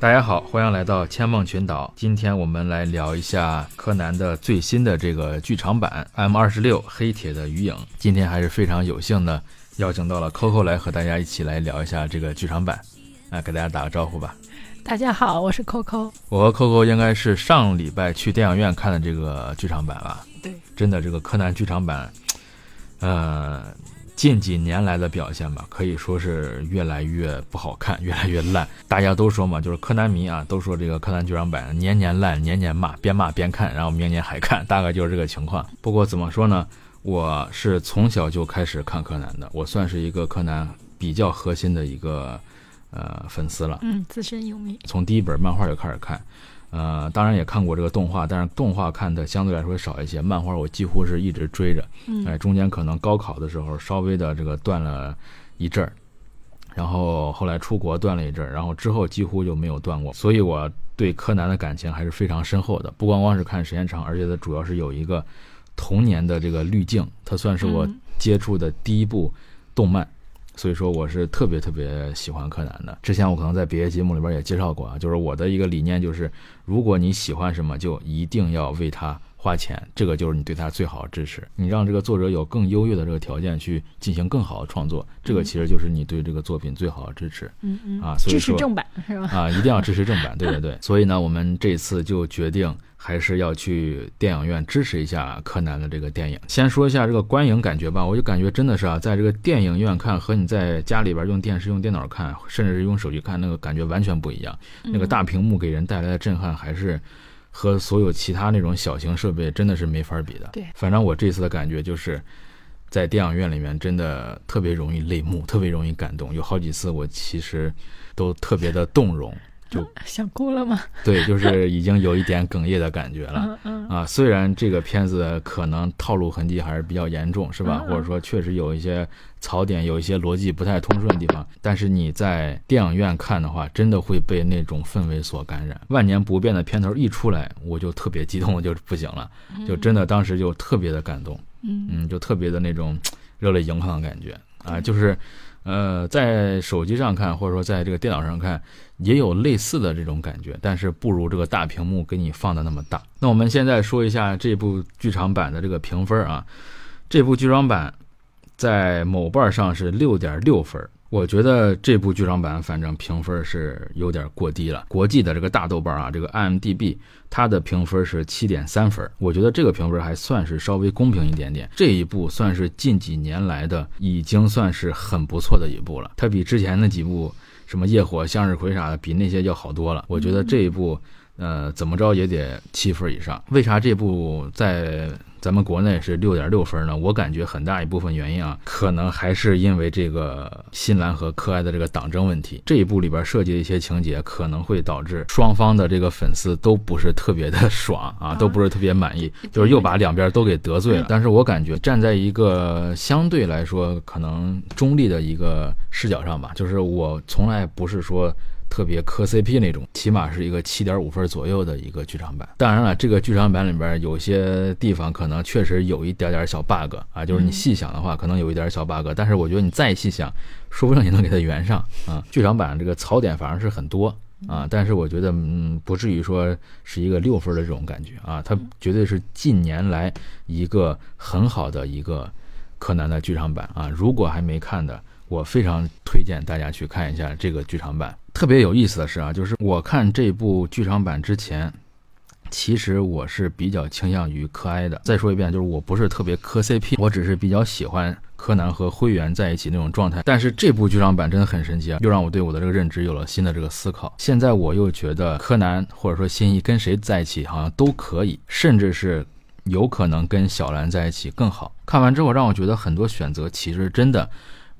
大家好，欢迎来到千梦群岛。今天我们来聊一下柯南的最新的这个剧场版 M 二十六黑铁的余影。今天还是非常有幸的邀请到了 Coco 来和大家一起来聊一下这个剧场版。啊，给大家打个招呼吧。大家好，我是 Coco。我和 Coco 应该是上礼拜去电影院看的这个剧场版吧？对，真的这个柯南剧场版，呃。近几年来的表现吧，可以说是越来越不好看，越来越烂。大家都说嘛，就是柯南迷啊，都说这个柯南剧场版年年烂，年年骂，边骂边看，然后明年还看，大概就是这个情况。不过怎么说呢，我是从小就开始看柯南的，我算是一个柯南比较核心的一个呃粉丝了。嗯，资深影迷。从第一本漫画就开始看。呃，当然也看过这个动画，但是动画看的相对来说少一些。漫画我几乎是一直追着，哎，中间可能高考的时候稍微的这个断了一阵儿，然后后来出国断了一阵儿，然后之后几乎就没有断过。所以我对柯南的感情还是非常深厚的。不光光是看时间长，而且它主要是有一个童年的这个滤镜，它算是我接触的第一部动漫。所以说我是特别特别喜欢柯南的。之前我可能在别的节目里边也介绍过啊，就是我的一个理念就是，如果你喜欢什么，就一定要为他花钱，这个就是你对他最好的支持。你让这个作者有更优越的这个条件去进行更好的创作，这个其实就是你对这个作品最好的支持。嗯嗯啊，所以支持正版是吧？啊，一定要支持正版，对对对。所以呢，我们这次就决定。还是要去电影院支持一下柯南的这个电影。先说一下这个观影感觉吧，我就感觉真的是啊，在这个电影院看和你在家里边用电视、用电脑看，甚至是用手机看，那个感觉完全不一样。那个大屏幕给人带来的震撼，还是和所有其他那种小型设备真的是没法比的。对，反正我这次的感觉就是，在电影院里面真的特别容易泪目，特别容易感动。有好几次我其实都特别的动容。就想哭了吗？对，就是已经有一点哽咽的感觉了。嗯啊，虽然这个片子可能套路痕迹还是比较严重，是吧？或者说确实有一些槽点，有一些逻辑不太通顺的地方，但是你在电影院看的话，真的会被那种氛围所感染。万年不变的片头一出来，我就特别激动，就不行了，就真的当时就特别的感动。嗯嗯，就特别的那种热泪盈眶的感觉啊，就是。呃，在手机上看，或者说在这个电脑上看，也有类似的这种感觉，但是不如这个大屏幕给你放的那么大。那我们现在说一下这部剧场版的这个评分啊，这部剧场版在某瓣上是六点六分。我觉得这部剧场版反正评分是有点过低了。国际的这个大豆瓣啊，这个 IMDB 它的评分是七点三分，我觉得这个评分还算是稍微公平一点点。这一部算是近几年来的已经算是很不错的一部了，它比之前的几部什么夜火、向日葵啥的比那些要好多了。我觉得这一部，呃，怎么着也得七分以上。为啥这部在？咱们国内是六点六分呢，我感觉很大一部分原因啊，可能还是因为这个新兰和柯爱的这个党争问题。这一部里边设计的一些情节，可能会导致双方的这个粉丝都不是特别的 爽啊，都不是特别满意，就是又把两边都给得罪了。但是我感觉站在一个相对来说可能中立的一个视角上吧，就是我从来不是说。特别磕 CP 那种，起码是一个七点五分左右的一个剧场版。当然了，这个剧场版里边有些地方可能确实有一点点小 bug 啊，就是你细想的话，可能有一点小 bug。但是我觉得你再细想，说不定也能给它圆上啊。剧场版这个槽点反而是很多啊，但是我觉得嗯，不至于说是一个六分的这种感觉啊。它绝对是近年来一个很好的一个柯南的剧场版啊。如果还没看的，我非常推荐大家去看一下这个剧场版。特别有意思的是啊，就是我看这部剧场版之前，其实我是比较倾向于柯哀的。再说一遍，就是我不是特别磕 CP，我只是比较喜欢柯南和灰原在一起那种状态。但是这部剧场版真的很神奇啊，又让我对我的这个认知有了新的这个思考。现在我又觉得柯南或者说新一跟谁在一起好像都可以，甚至是有可能跟小兰在一起更好。看完之后，让我觉得很多选择其实真的。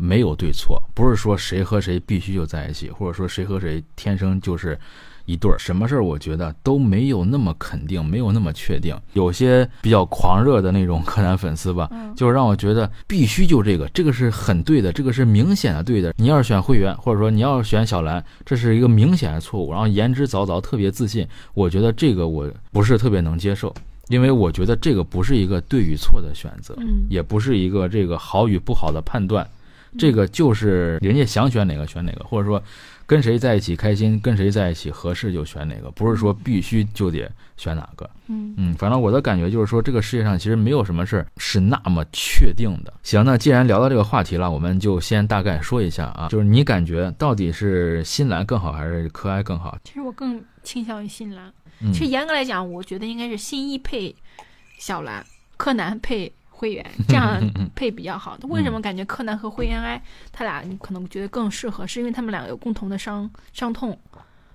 没有对错，不是说谁和谁必须就在一起，或者说谁和谁天生就是一对儿。什么事儿，我觉得都没有那么肯定，没有那么确定。有些比较狂热的那种柯南粉丝吧，就是让我觉得必须就这个，这个是很对的，这个是明显的对的。你要是选会员，或者说你要是选小兰，这是一个明显的错误。然后言之凿凿，特别自信，我觉得这个我不是特别能接受，因为我觉得这个不是一个对与错的选择，也不是一个这个好与不好的判断。这个就是人家想选哪个选哪个，或者说跟谁在一起开心，跟谁在一起合适就选哪个，不是说必须就得选哪个。嗯嗯，反正我的感觉就是说，这个世界上其实没有什么事儿是那么确定的。行，那既然聊到这个话题了，我们就先大概说一下啊，就是你感觉到底是新兰更好还是柯哀更好？其实我更倾向于新兰。嗯其实严格来讲，我觉得应该是新一配小兰，柯南配灰原，这样配比较好。为什么感觉柯南和灰原哀他俩你可能觉得更适合？是因为他们俩有共同的伤伤痛，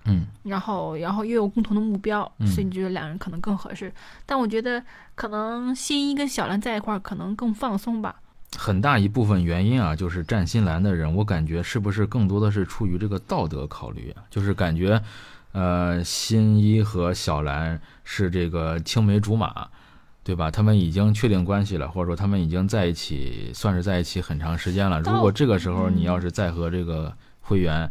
嗯然后然后又有共同的目标，嗯所以你觉得两人可能更合适。但我觉得可能新一跟小兰在一块儿可能更放松吧。很大一部分原因啊，就是站新兰的人，我感觉是不是更多的是出于这个道德考虑啊？就是感觉，呃，新一和小兰是这个青梅竹马，对吧？他们已经确定关系了，或者说他们已经在一起，算是在一起很长时间了。如果这个时候你要是再和这个灰原，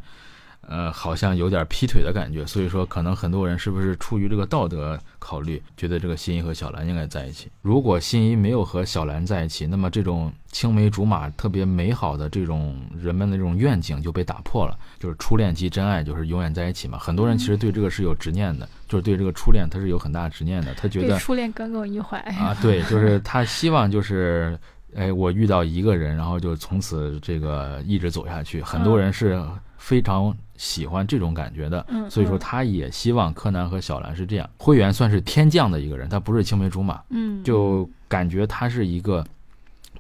呃，好像有点劈腿的感觉，所以说可能很多人是不是出于这个道德考虑，觉得这个新一和小兰应该在一起。如果新一没有和小兰在一起，那么这种青梅竹马、特别美好的这种人们的这种愿景就被打破了，就是初恋即真爱，就是永远在一起嘛。很多人其实对这个是有执念的，就是对这个初恋他是有很大执念的，他觉得初恋耿耿于怀啊，对，就是他希望就是，哎，我遇到一个人，然后就从此这个一直走下去。很多人是非常喜欢这种感觉的，嗯所以说嗯他也希望柯南和小兰是这样。灰原算是天降的一个人，他不是青梅竹马，嗯，就感觉他是一个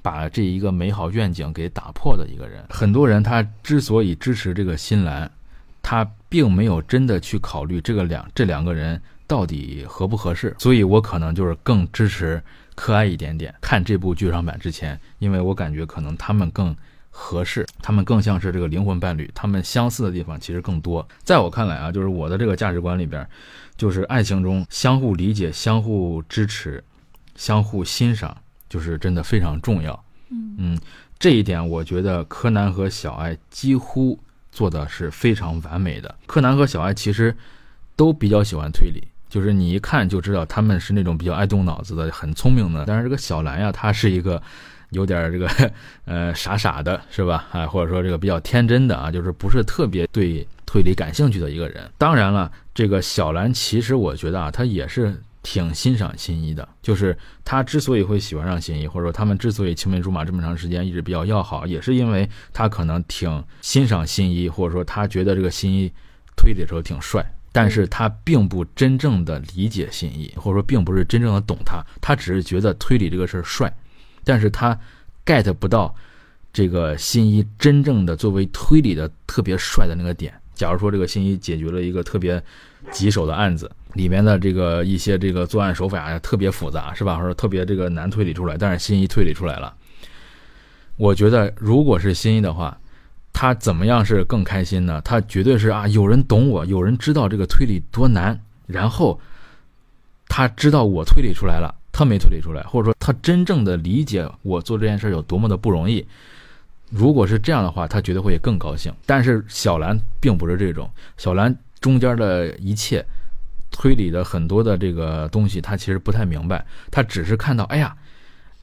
把这一个美好愿景给打破的一个人。很多人他之所以支持这个新兰，他并没有真的去考虑这个两这两个人到底合不合适，所以我可能就是更支持柯哀一点点。看这部剧场版之前，因为我感觉可能他们更。合适，他们更像是这个灵魂伴侣，他们相似的地方其实更多。在我看来啊，就是我的这个价值观里边，就是爱情中相互理解、相互支持、相互欣赏，就是真的非常重要。嗯嗯，这一点我觉得柯南和小爱几乎做的是非常完美的。柯南和小爱其实都比较喜欢推理，就是你一看就知道他们是那种比较爱动脑子的、很聪明的。但是这个小兰呀，她是一个有点这个 呃傻傻的，是吧？啊，或者说这个比较天真的啊，就是不是特别对推理感兴趣的一个人。当然了，这个小兰其实我觉得啊，她也是。挺欣赏新一的，就是他之所以会喜欢上新一，或者说他们之所以青梅竹马这么长时间一直比较要好，也是因为他可能挺欣赏新一，或者说他觉得这个新一推理的时候挺帅，但是他并不真正的理解新一，或者说并不是真正的懂他，他只是觉得推理这个事儿帅，但是他 get 不到这个新一真正的作为推理的特别帅的那个点。假如说这个新一解决了一个特别棘手的案子，里面的这个一些这个作案手法呀特别复杂，是吧？或者特别这个难推理出来，但是新一推理出来了。我觉得如果是新一的话，他怎么样是更开心呢？他绝对是啊，有人懂我，有人知道这个推理多难，然后他知道我推理出来了，他没推理出来，或者说他真正的理解我做这件事有多么的不容易。如果是这样的话，他绝对会更高兴。但是小兰并不是这种，小兰中间的一切推理的很多的这个东西，他其实不太明白，他只是看到，哎呀，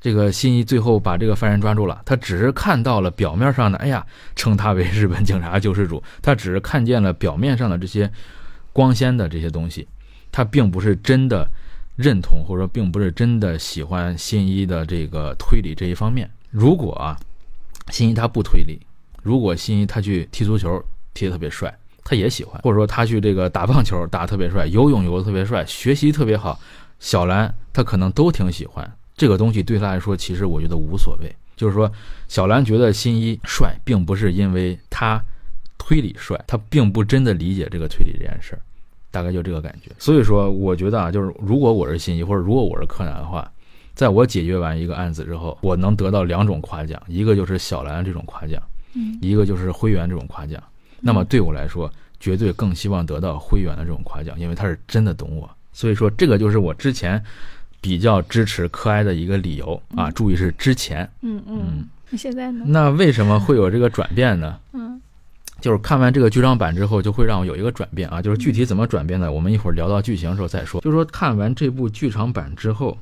这个新一最后把这个犯人抓住了，他只是看到了表面上的，哎呀，称他为日本警察救世主，他只是看见了表面上的这些光鲜的这些东西，他并不是真的认同，或者说并不是真的喜欢新一的这个推理这一方面。如果啊。新一他不推理，如果新一他去踢足球踢得特别帅，他也喜欢；或者说他去这个打棒球打得特别帅，游泳游得特别帅，学习特别好，小兰他可能都挺喜欢这个东西。对他来说，其实我觉得无所谓。就是说，小兰觉得新一帅，并不是因为他推理帅，他并不真的理解这个推理这件事儿，大概就这个感觉。所以说，我觉得啊，就是如果我是新一，或者如果我是柯南的话。在我解决完一个案子之后，我能得到两种夸奖，一个就是小兰这种夸奖，嗯一个就是灰原这种夸奖。那么对我来说，绝对更希望得到灰原的这种夸奖，因为他是真的懂我。所以说，这个就是我之前比较支持柯哀的一个理由啊。注意是之前，嗯嗯，你现在呢？那为什么会有这个转变呢？嗯，就是看完这个剧场版之后，就会让我有一个转变啊。就是具体怎么转变呢？我们一会儿聊到剧情的时候再说。就是说看完这部剧场版之后。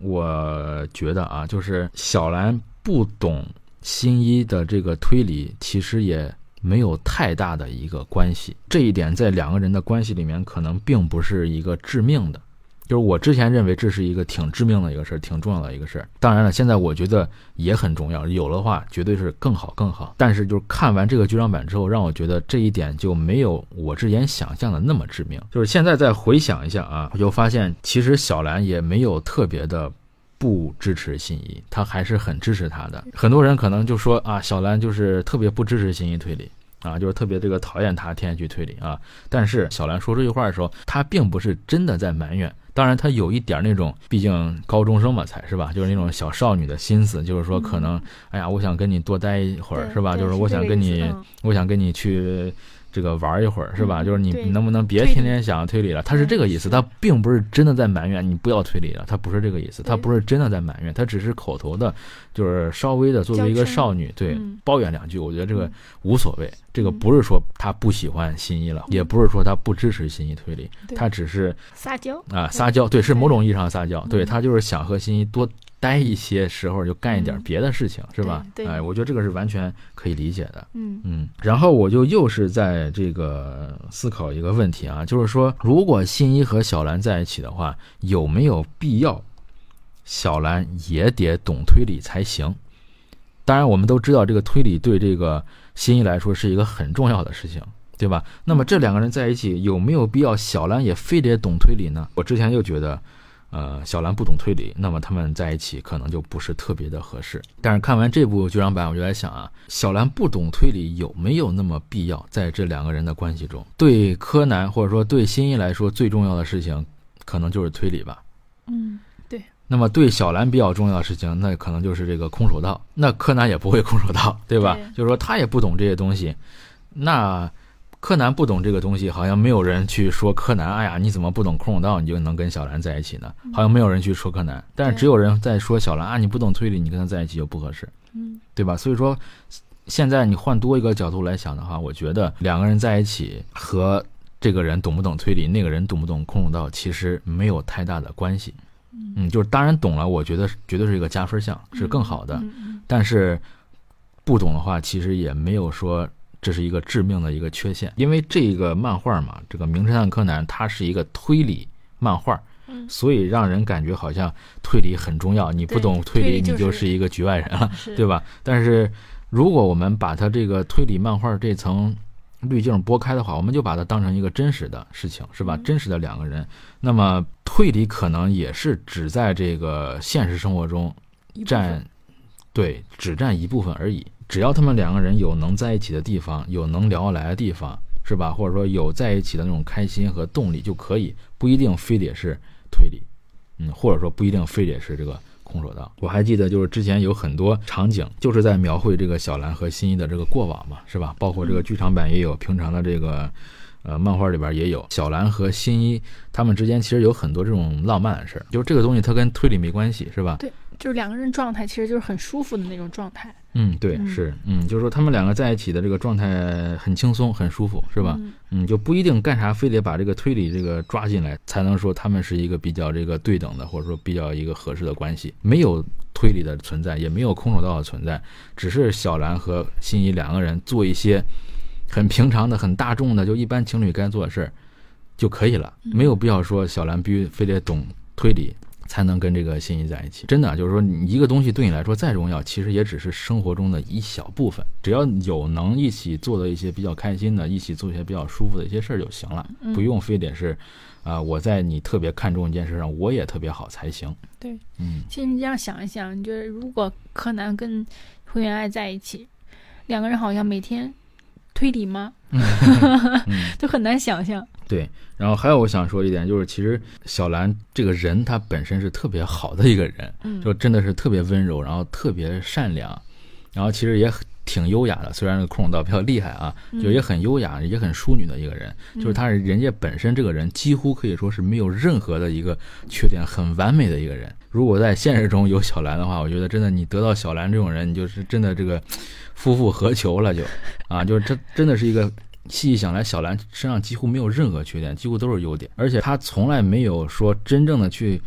我觉得啊，就是小兰不懂新一的这个推理其实也没有太大的一个关系。这一点在两个人的关系里面可能并不是一个致命的。就是我之前认为这是一个挺致命的一个事儿，挺重要的一个事儿。当然了，现在我觉得也很重要，有的话绝对是更好更好。但是就是看完这个剧场版之后，让我觉得这一点就没有我之前想象的那么致命。就是现在再回想一下啊，我就发现其实小兰也没有特别的不支持新一，他还是很支持他的。很多人可能就说啊，小兰就是特别不支持新一推理。啊，就是特别这个讨厌他天天去推理啊。但是小兰说这句话的时候，她并不是真的在埋怨。当然，他有一点那种，毕竟高中生嘛，才是吧？就是那种小少女的心思，就是说可能，哎呀，我想跟你多待一会儿，是吧？就是我想跟你，我想跟你去。这个玩一会儿是吧？就是你能不能别天天想推理了？他是这个意思，他并不是真的在埋怨你不要推理了，他不是这个意思，他不是真的在埋怨，他只是口头的，就是稍微的作为一个少女对抱怨两句。我觉得这个无所谓，这个不是说他不喜欢新一了，也不是说他不支持新一推理，他只是撒娇啊撒娇，对，是某种意义上撒娇，对他就是想和新一多。待一些时候就干一点别的事情，是吧？哎，我觉得这个是完全可以理解的。嗯嗯，然后我就又是在这个思考一个问题啊，就是说，如果新一和小兰在一起的话，有没有必要小兰也得懂推理才行？当然，我们都知道这个推理对这个新一来说是一个很重要的事情，对吧？那么这两个人在一起有没有必要小兰也非得懂推理呢？我之前又觉得。呃，小兰不懂推理，那么他们在一起可能就不是特别的合适。但是看完这部剧场版，我就在想啊，小兰不懂推理有没有那么必要？在这两个人的关系中，对柯南或者说对新一来说，最重要的事情可能就是推理吧。嗯，对。那么对小兰比较重要的事情，那可能就是这个空手道。那柯南也不会空手道，对吧？就是说他也不懂这些东西。那。柯南不懂这个东西，好像没有人去说柯南。哎呀，你怎么不懂空手道，你就能跟小兰在一起呢？好像没有人去说柯南，但是只有人在说小兰啊，你不懂推理，你跟他在一起就不合适，嗯，对吧？所以说，现在你换多一个角度来想的话，我觉得两个人在一起和这个人懂不懂推理，那个人懂不懂空手道，其实没有太大的关系。嗯，就是当然懂了，我觉得绝对是一个加分项，是更好的。但是不懂的话，其实也没有说。这是一个致命的一个缺陷，因为这个漫画嘛，这个《名侦探柯南》它是一个推理漫画，所以让人感觉好像推理很重要。你不懂推理，你就是一个局外人了，对吧？但是如果我们把它这个推理漫画这层滤镜拨开的话，我们就把它当成一个真实的事情，是吧？真实的两个人，那么推理可能也是只在这个现实生活中占，对，只占一部分而已。只要他们两个人有能在一起的地方，有能聊得来的地方，是吧？或者说有在一起的那种开心和动力就可以，不一定非得是推理，嗯，或者说不一定非得是这个空手道。我还记得就是之前有很多场景就是在描绘这个小兰和新一的这个过往嘛，是吧？包括这个剧场版也有，平常的这个呃漫画里边也有，小兰和新一他们之间其实有很多这种浪漫的事儿，就是这个东西它跟推理没关系，是吧？对。就是两个人状态其实就是很舒服的那种状态。嗯，对，是，嗯，就是说他们两个在一起的这个状态很轻松，很舒服，是吧？嗯，就不一定干啥非得把这个推理这个抓进来，才能说他们是一个比较这个对等的，或者说比较一个合适的关系。没有推理的存在，也没有空手道的存在，只是小兰和新一两个人做一些很平常的、很大众的，就一般情侣该做的事儿就可以了，没有必要说小兰必须非得懂推理。才能跟这个心仪在一起，真的就是说，你一个东西对你来说再重要，其实也只是生活中的一小部分。只要有能一起做的一些比较开心的，一起做一些比较舒服的一些事儿就行了，不用非得是，啊，我在你特别看重一件事上，我也特别好才行。对，嗯，其实你这样想一想，你觉得如果柯南跟灰原哀在一起，两个人好像每天推理吗？就很难想象。对，然后还有我想说一点，就是其实小兰这个人，她本身是特别好的一个人，就真的是特别温柔，然后特别善良，然后其实也挺优雅的。虽然空手道比较厉害啊，就也很优雅，也很淑女的一个人。就是他是人家本身这个人，几乎可以说是没有任何的一个缺点，很完美的一个人。如果在现实中有小兰的话，我觉得真的你得到小兰这种人，你就是真的这个夫复何求了，就啊，就是这真的是一个。细细想来，小兰身上几乎没有任何缺点，几乎都是优点，而且她从来没有说真正的去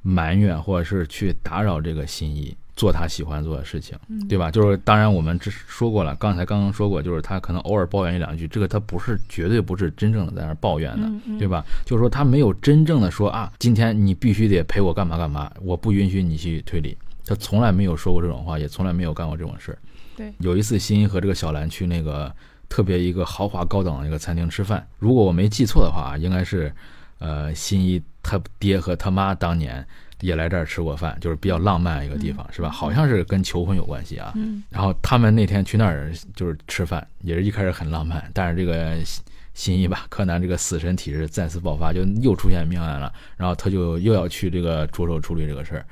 埋怨或者是去打扰这个心意，做他喜欢做的事情，嗯对吧？就是当然我们这说过了，刚才刚刚说过，就是他可能偶尔抱怨一两句，这个他不是绝对不是真正的在那儿抱怨的，对吧？就是说他没有真正的说啊，今天你必须得陪我干嘛干嘛，我不允许你去推理。他从来没有说过这种话，也从来没有干过这种事儿。对有一次，新一和这个小兰去那个特别一个豪华高档的一个餐厅吃饭，如果我没记错的话，应该是，呃，新一他爹和他妈当年也来这儿吃过饭，就是比较浪漫一个地方，是吧？好像是跟求婚有关系啊。嗯然后他们那天去那儿就是吃饭，也是一开始很浪漫，但是这个新新一吧，柯南这个死神体质再次爆发，就又出现命案了，然后他就又要去这个着手处理这个事儿。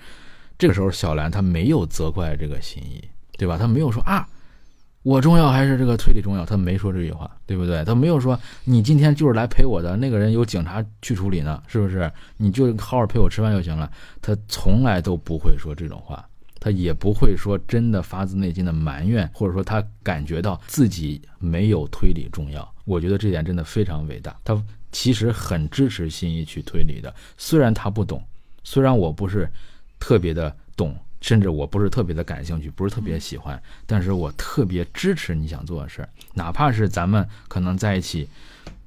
这个时候，小兰她没有责怪这个新一，对吧？她没有说啊，我重要还是这个推理重要，他没说这句话，对不对？他没有说你今天就是来陪我的，那个人有警察去处理呢，是不是？你就好好陪我吃饭就行了。他从来都不会说这种话。他也不会说真的发自内心的埋怨，或者说他感觉到自己没有推理重要。我觉得这点真的非常伟大。他其实很支持新一去推理的，虽然他不懂，虽然我不是特别的懂，甚至我不是特别的感兴趣，不是特别喜欢，但是我特别支持你想做的事儿，哪怕是咱们可能在一起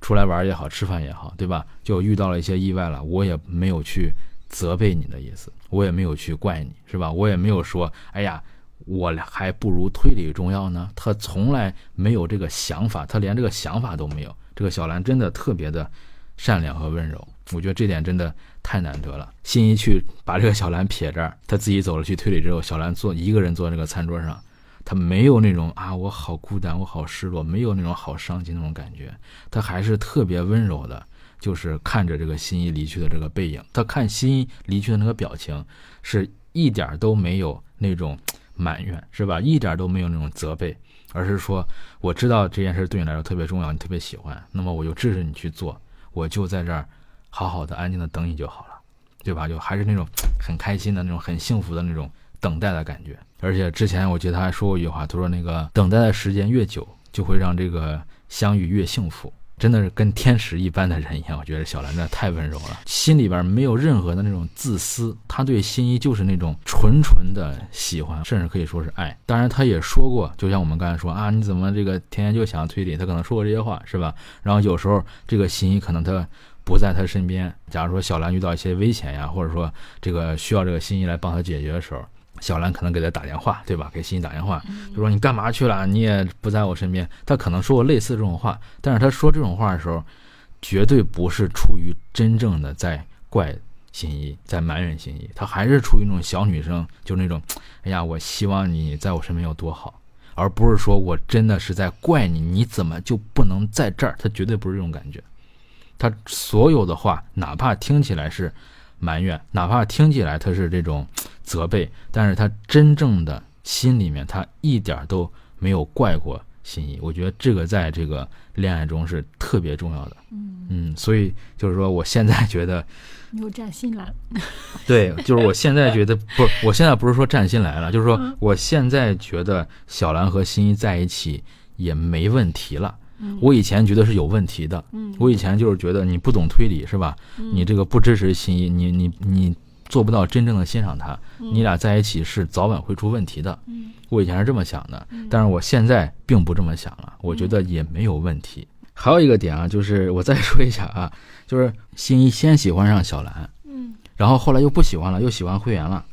出来玩也好，吃饭也好，对吧？就遇到了一些意外了，我也没有去责备你的意思，我也没有去怪你，是吧？我也没有说，哎呀，我还不如推理重要呢。他从来没有这个想法，他连这个想法都没有。这个小兰真的特别的善良和温柔，我觉得这点真的太难得了。新一去把这个小兰撇这儿，他自己走了去推理之后，小兰坐一个人坐在这个餐桌上，他没有那种啊我好孤单，我好失落，没有那种好伤心那种感觉，他还是特别温柔的。就是看着这个新一离去的这个背影，他看新一离去的那个表情，是一点都没有那种埋怨，是吧？一点都没有那种责备，而是说我知道这件事对你来说特别重要，你特别喜欢，那么我就支持你去做，我就在这儿好好的、安静的等你就好了，对吧？就还是那种很开心的那种、很幸福的那种等待的感觉。而且之前我记得他还说过一句话，他说那个等待的时间越久，就会让这个相遇越幸福。真的是跟天使一般的人一样，我觉得小兰真的太温柔了，心里边没有任何的那种自私，他对新一就是那种纯纯的喜欢，甚至可以说是爱。当然，他也说过，就像我们刚才说啊，你怎么这个天天就想推理？他可能说过这些话，是吧？然后有时候这个新一可能他不在他身边，假如说小兰遇到一些危险呀，或者说这个需要这个新一来帮他解决的时候。小兰可能给他打电话，对吧？给新一打电话，就说你干嘛去了？你也不在我身边。他可能说过类似这种话，但是他说这种话的时候，绝对不是出于真正的在怪新一，在埋怨新一，他还是出于那种小女生，就那种，哎呀，我希望你在我身边有多好，而不是说我真的是在怪你，你怎么就不能在这儿？他绝对不是这种感觉。他所有的话，哪怕听起来是埋怨，哪怕听起来他是这种责备，但是他真正的心里面，他一点都没有怪过心意。我觉得这个在这个恋爱中是特别重要的。嗯，嗯，所以就是说，我现在觉得，又占心了。对，就是我现在觉得不是，我现在不是说占心来了，就是说嗯我现在觉得小兰和新一在一起也没问题了。嗯我以前觉得是有问题的，嗯我以前就是觉得你不懂推理是吧？你这个不支持新一，你你你做不到真正的欣赏他，你俩在一起是早晚会出问题的。嗯我以前是这么想的，但是我现在并不这么想了，我觉得也没有问题。还有一个点啊，就是我再说一下啊，就是新一先喜欢上小兰，嗯然后后来又不喜欢了，又喜欢灰原了。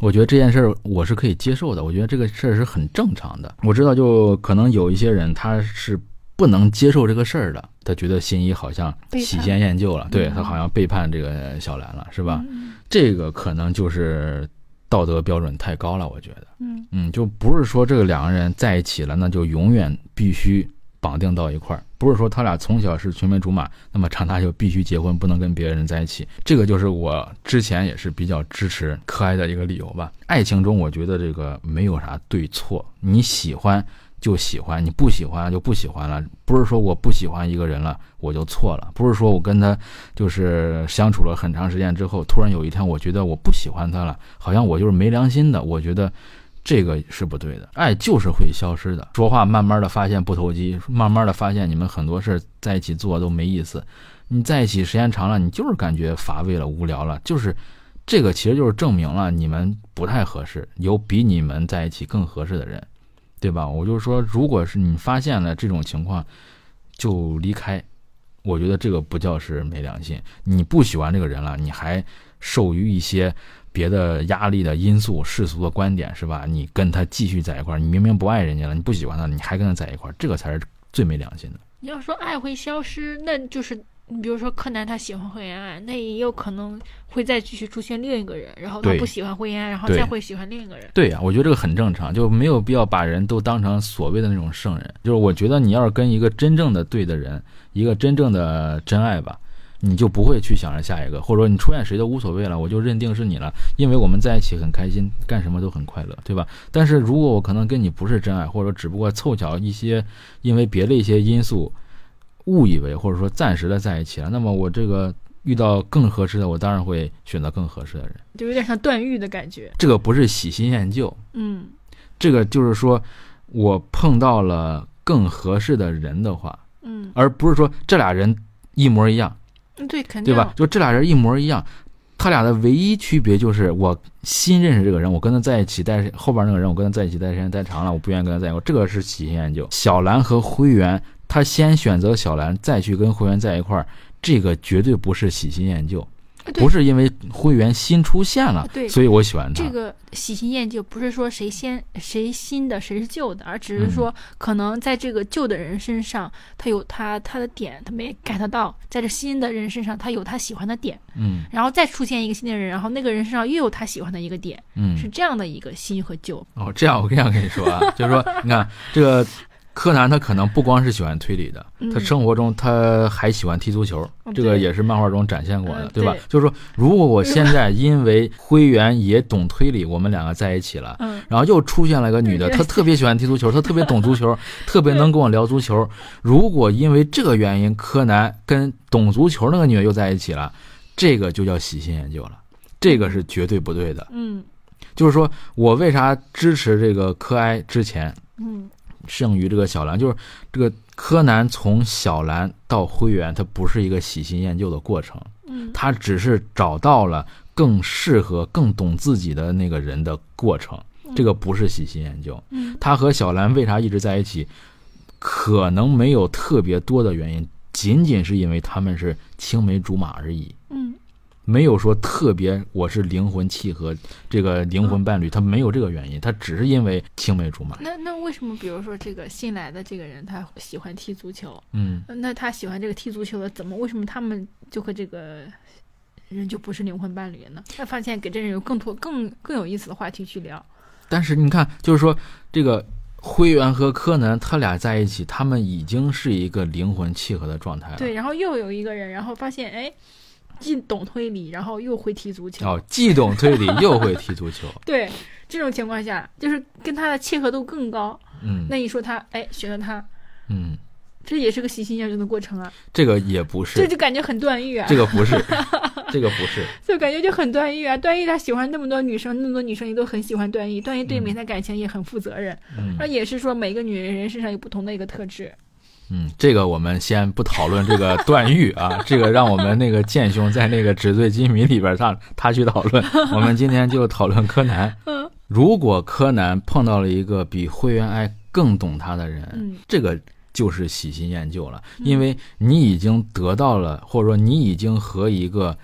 我觉得这件事儿我是可以接受的，我觉得这个事儿是很正常的。我知道，就可能有一些人他是不能接受这个事儿的，他觉得新一好像喜新厌旧了，对嗯他好像背叛这个小兰了，是吧？嗯这个可能就是道德标准太高了，我觉得。嗯嗯，就不是说这个两个人在一起了，那就永远必须绑定到一块儿，不是说他俩从小是青梅竹马，那么长大就必须结婚，不能跟别人在一起。这个就是我之前也是比较支持可爱的一个理由吧。爱情中，我觉得这个没有啥对错，你喜欢就喜欢，你不喜欢就不喜欢了。不是说我不喜欢一个人了我就错了，不是说我跟他就是相处了很长时间之后，突然有一天我觉得我不喜欢他了，好像我就是没良心的。我觉得这个是不对的，爱就是会消失的。说话慢慢的发现不投机，慢慢的发现你们很多事在一起做都没意思。你在一起时间长了，你就是感觉乏味了、无聊了，就是这个其实就是证明了你们不太合适，有比你们在一起更合适的人，对吧？我就是说，如果是你发现了这种情况，就离开。我觉得这个不叫是没良心。你不喜欢这个人了，你还受于一些别的压力的因素、世俗的观点，是吧？你跟他继续在一块儿，你明明不爱人家了，你不喜欢他，你还跟他在一块儿，这个才是最没良心的。你要说爱会消失，那就是你比如说柯南他喜欢灰原哀，那也有可能会再继续出现另一个人，然后他不喜欢灰原哀，然后再会喜欢另一个人。对呀、我觉得这个很正常，就没有必要把人都当成所谓的那种圣人。就是我觉得你要是跟一个真正的对的人，一个真正的真爱吧，你就不会去想着下一个，或者说你出现谁都无所谓了，我就认定是你了，因为我们在一起很开心，干什么都很快乐，对吧？但是如果我可能跟你不是真爱，或者只不过凑巧一些因为别的一些因素误以为或者说暂时的在一起了，那么我这个遇到更合适的，我当然会选择更合适的人。就有点像段誉的感觉。这个不是喜新厌旧，嗯这个就是说我碰到了更合适的人的话，嗯，而不是说这俩人一模一样，嗯对，肯定对吧？？就这俩人一模一样，他俩的唯一区别就是我新认识这个人，我跟他在一起待后边那个人，我跟他在一起待时间待长了，我不愿意跟他在一块儿，这个是喜新厌旧。小兰和灰原，他先选择小兰，再去跟会员在一块儿，这个绝对不是喜新厌旧，不是因为会员新出现了，对。所以我喜欢他。这个喜新厌旧不是说谁先谁新的谁是旧的，而只嗯是说可能在这个旧的人身上，他有他他的点，他没 get 到；在这新的人身上，他有他喜欢的点，嗯。然后再出现一个新的人，然后那个人身上又有他喜欢的一个点，嗯，是这样的一个新和旧。哦，这样我这样跟你说啊，就是说，你看这个柯南，他可能不光是喜欢推理的，嗯他生活中他还喜欢踢足球，嗯这个也是漫画中展现过的，嗯对吧对？就是说，如果我现在因为灰原也懂推理，我们两个在一起了。嗯，然后又出现了一个女的，她特别喜欢踢足球，她特别懂足球，特别能跟我聊足球。如果因为这个原因，柯南跟懂足球那个女的又在一起了，这个就叫喜新厌旧了，这个是绝对不对的。嗯就是说我为啥支持这个柯哀之前，嗯胜于这个小兰，就是这个柯南从小兰到灰原，它不是一个喜新厌旧的过程，嗯他只是找到了更适合、更懂自己的那个人的过程。这个不是喜新厌旧。嗯他和小兰为啥一直在一起？可能没有特别多的原因，仅仅是因为他们是青梅竹马而已。嗯没有说特别我是灵魂契合，这个灵魂伴侣，他没有这个原因，他只是因为青梅竹马。那那为什么比如说这个新来的这个人他喜欢踢足球？嗯，那他喜欢这个踢足球的，怎么为什么他们就和这个人就不是灵魂伴侣呢？他发现给这人有更多更更有意思的话题去聊。但是你看，就是说这个灰原和柯南他俩在一起，他们已经是一个灵魂契合的状态了。对，然后又有一个人，然后发现哎，既懂推理，然后又会踢足球。哦，既懂推理又会踢足球。对，这种情况下，就是跟他的契合度更高。嗯那你说他哎选了他，嗯，这也是个喜新厌旧的过程啊，这个也不是这是，就感觉很段誉啊。这个不是，这个不是。就感觉就很段誉啊。段誉他喜欢那么多女生，那么多女生也都很喜欢段誉，段誉对每段感情也很负责任。嗯那也是说每个女人身上有不同的一个特质。嗯，这个我们先不讨论这个段誉啊，这个让我们那个剑兄在那个纸醉金迷里边他他去讨论。我们今天就讨论柯南。嗯如果柯南碰到了一个比灰原哀更懂他的人，嗯这个就是喜新厌旧了，因为你已经得到了，或者说你已经和一个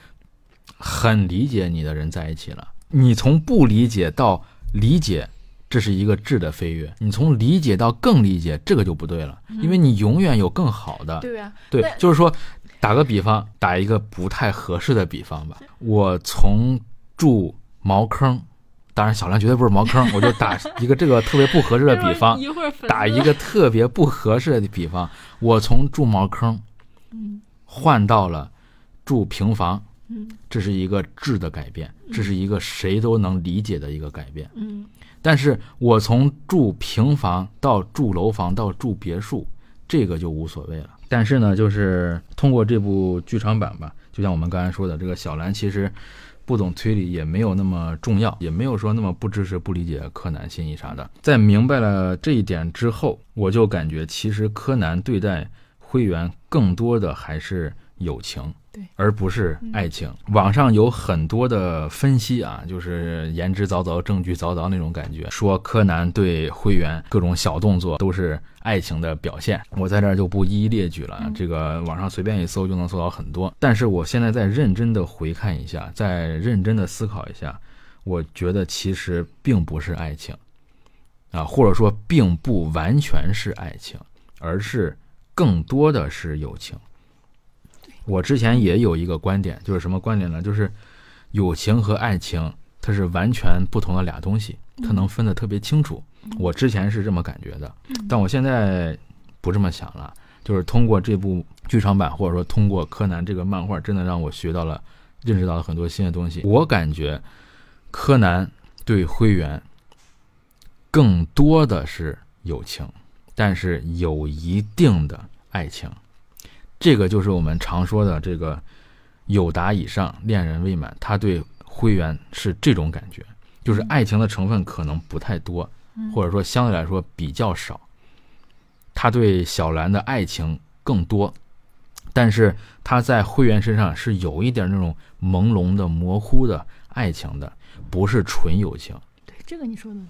很理解你的人在一起了。你从不理解到理解，这是一个质的飞跃；你从理解到更理解，这个就不对了，因为你永远有更好的。对啊，对，就是说，打个比方，打一个不太合适的比方吧。我从住茅坑，当然小兰绝对不是茅坑，我就打一个这个特别不合适的比方，打一个特别不合适的比方，我从住茅坑嗯。换到了住平房，嗯。这是一个质的改变，这是一个谁都能理解的一个改变。嗯但是我从住平房到住楼房到住别墅，这个就无所谓了。但是呢，就是通过这部剧场版吧，就像我们刚才说的，这个小兰其实不懂推理也没有那么重要，也没有说那么不支持、不理解柯南心意啥的。在明白了这一点之后，我就感觉其实柯南对待灰原更多的还是友情，对，而不是爱情。网上有很多的分析啊，就是言之凿凿、证据凿凿那种感觉，说柯南对灰原各种小动作都是爱情的表现。我在这儿就不一一列举了，这个网上随便一搜就能搜到很多。但是我现在在认真的回看一下，再认真的思考一下，我觉得其实并不是爱情，啊，或者说并不完全是爱情，而是更多的是友情。我之前也有一个观点，就是什么观点呢？就是友情和爱情它是完全不同的俩东西，它能分得特别清楚。我之前是这么感觉的，但我现在不这么想了。就是通过这部剧场版，或者说通过柯南这个漫画，真的让我学到了、认识到了很多新的东西。我感觉柯南对灰原更多的是友情，但是有一定的爱情。这个就是我们常说的这个“友达以上，恋人未满”。他对灰原是这种感觉，就是爱情的成分可能不太多，或者说相对来说比较少。他对小兰的爱情更多，但是他在灰原身上是有一点那种朦胧的、模糊的爱情的，不是纯友情。对，这个你说的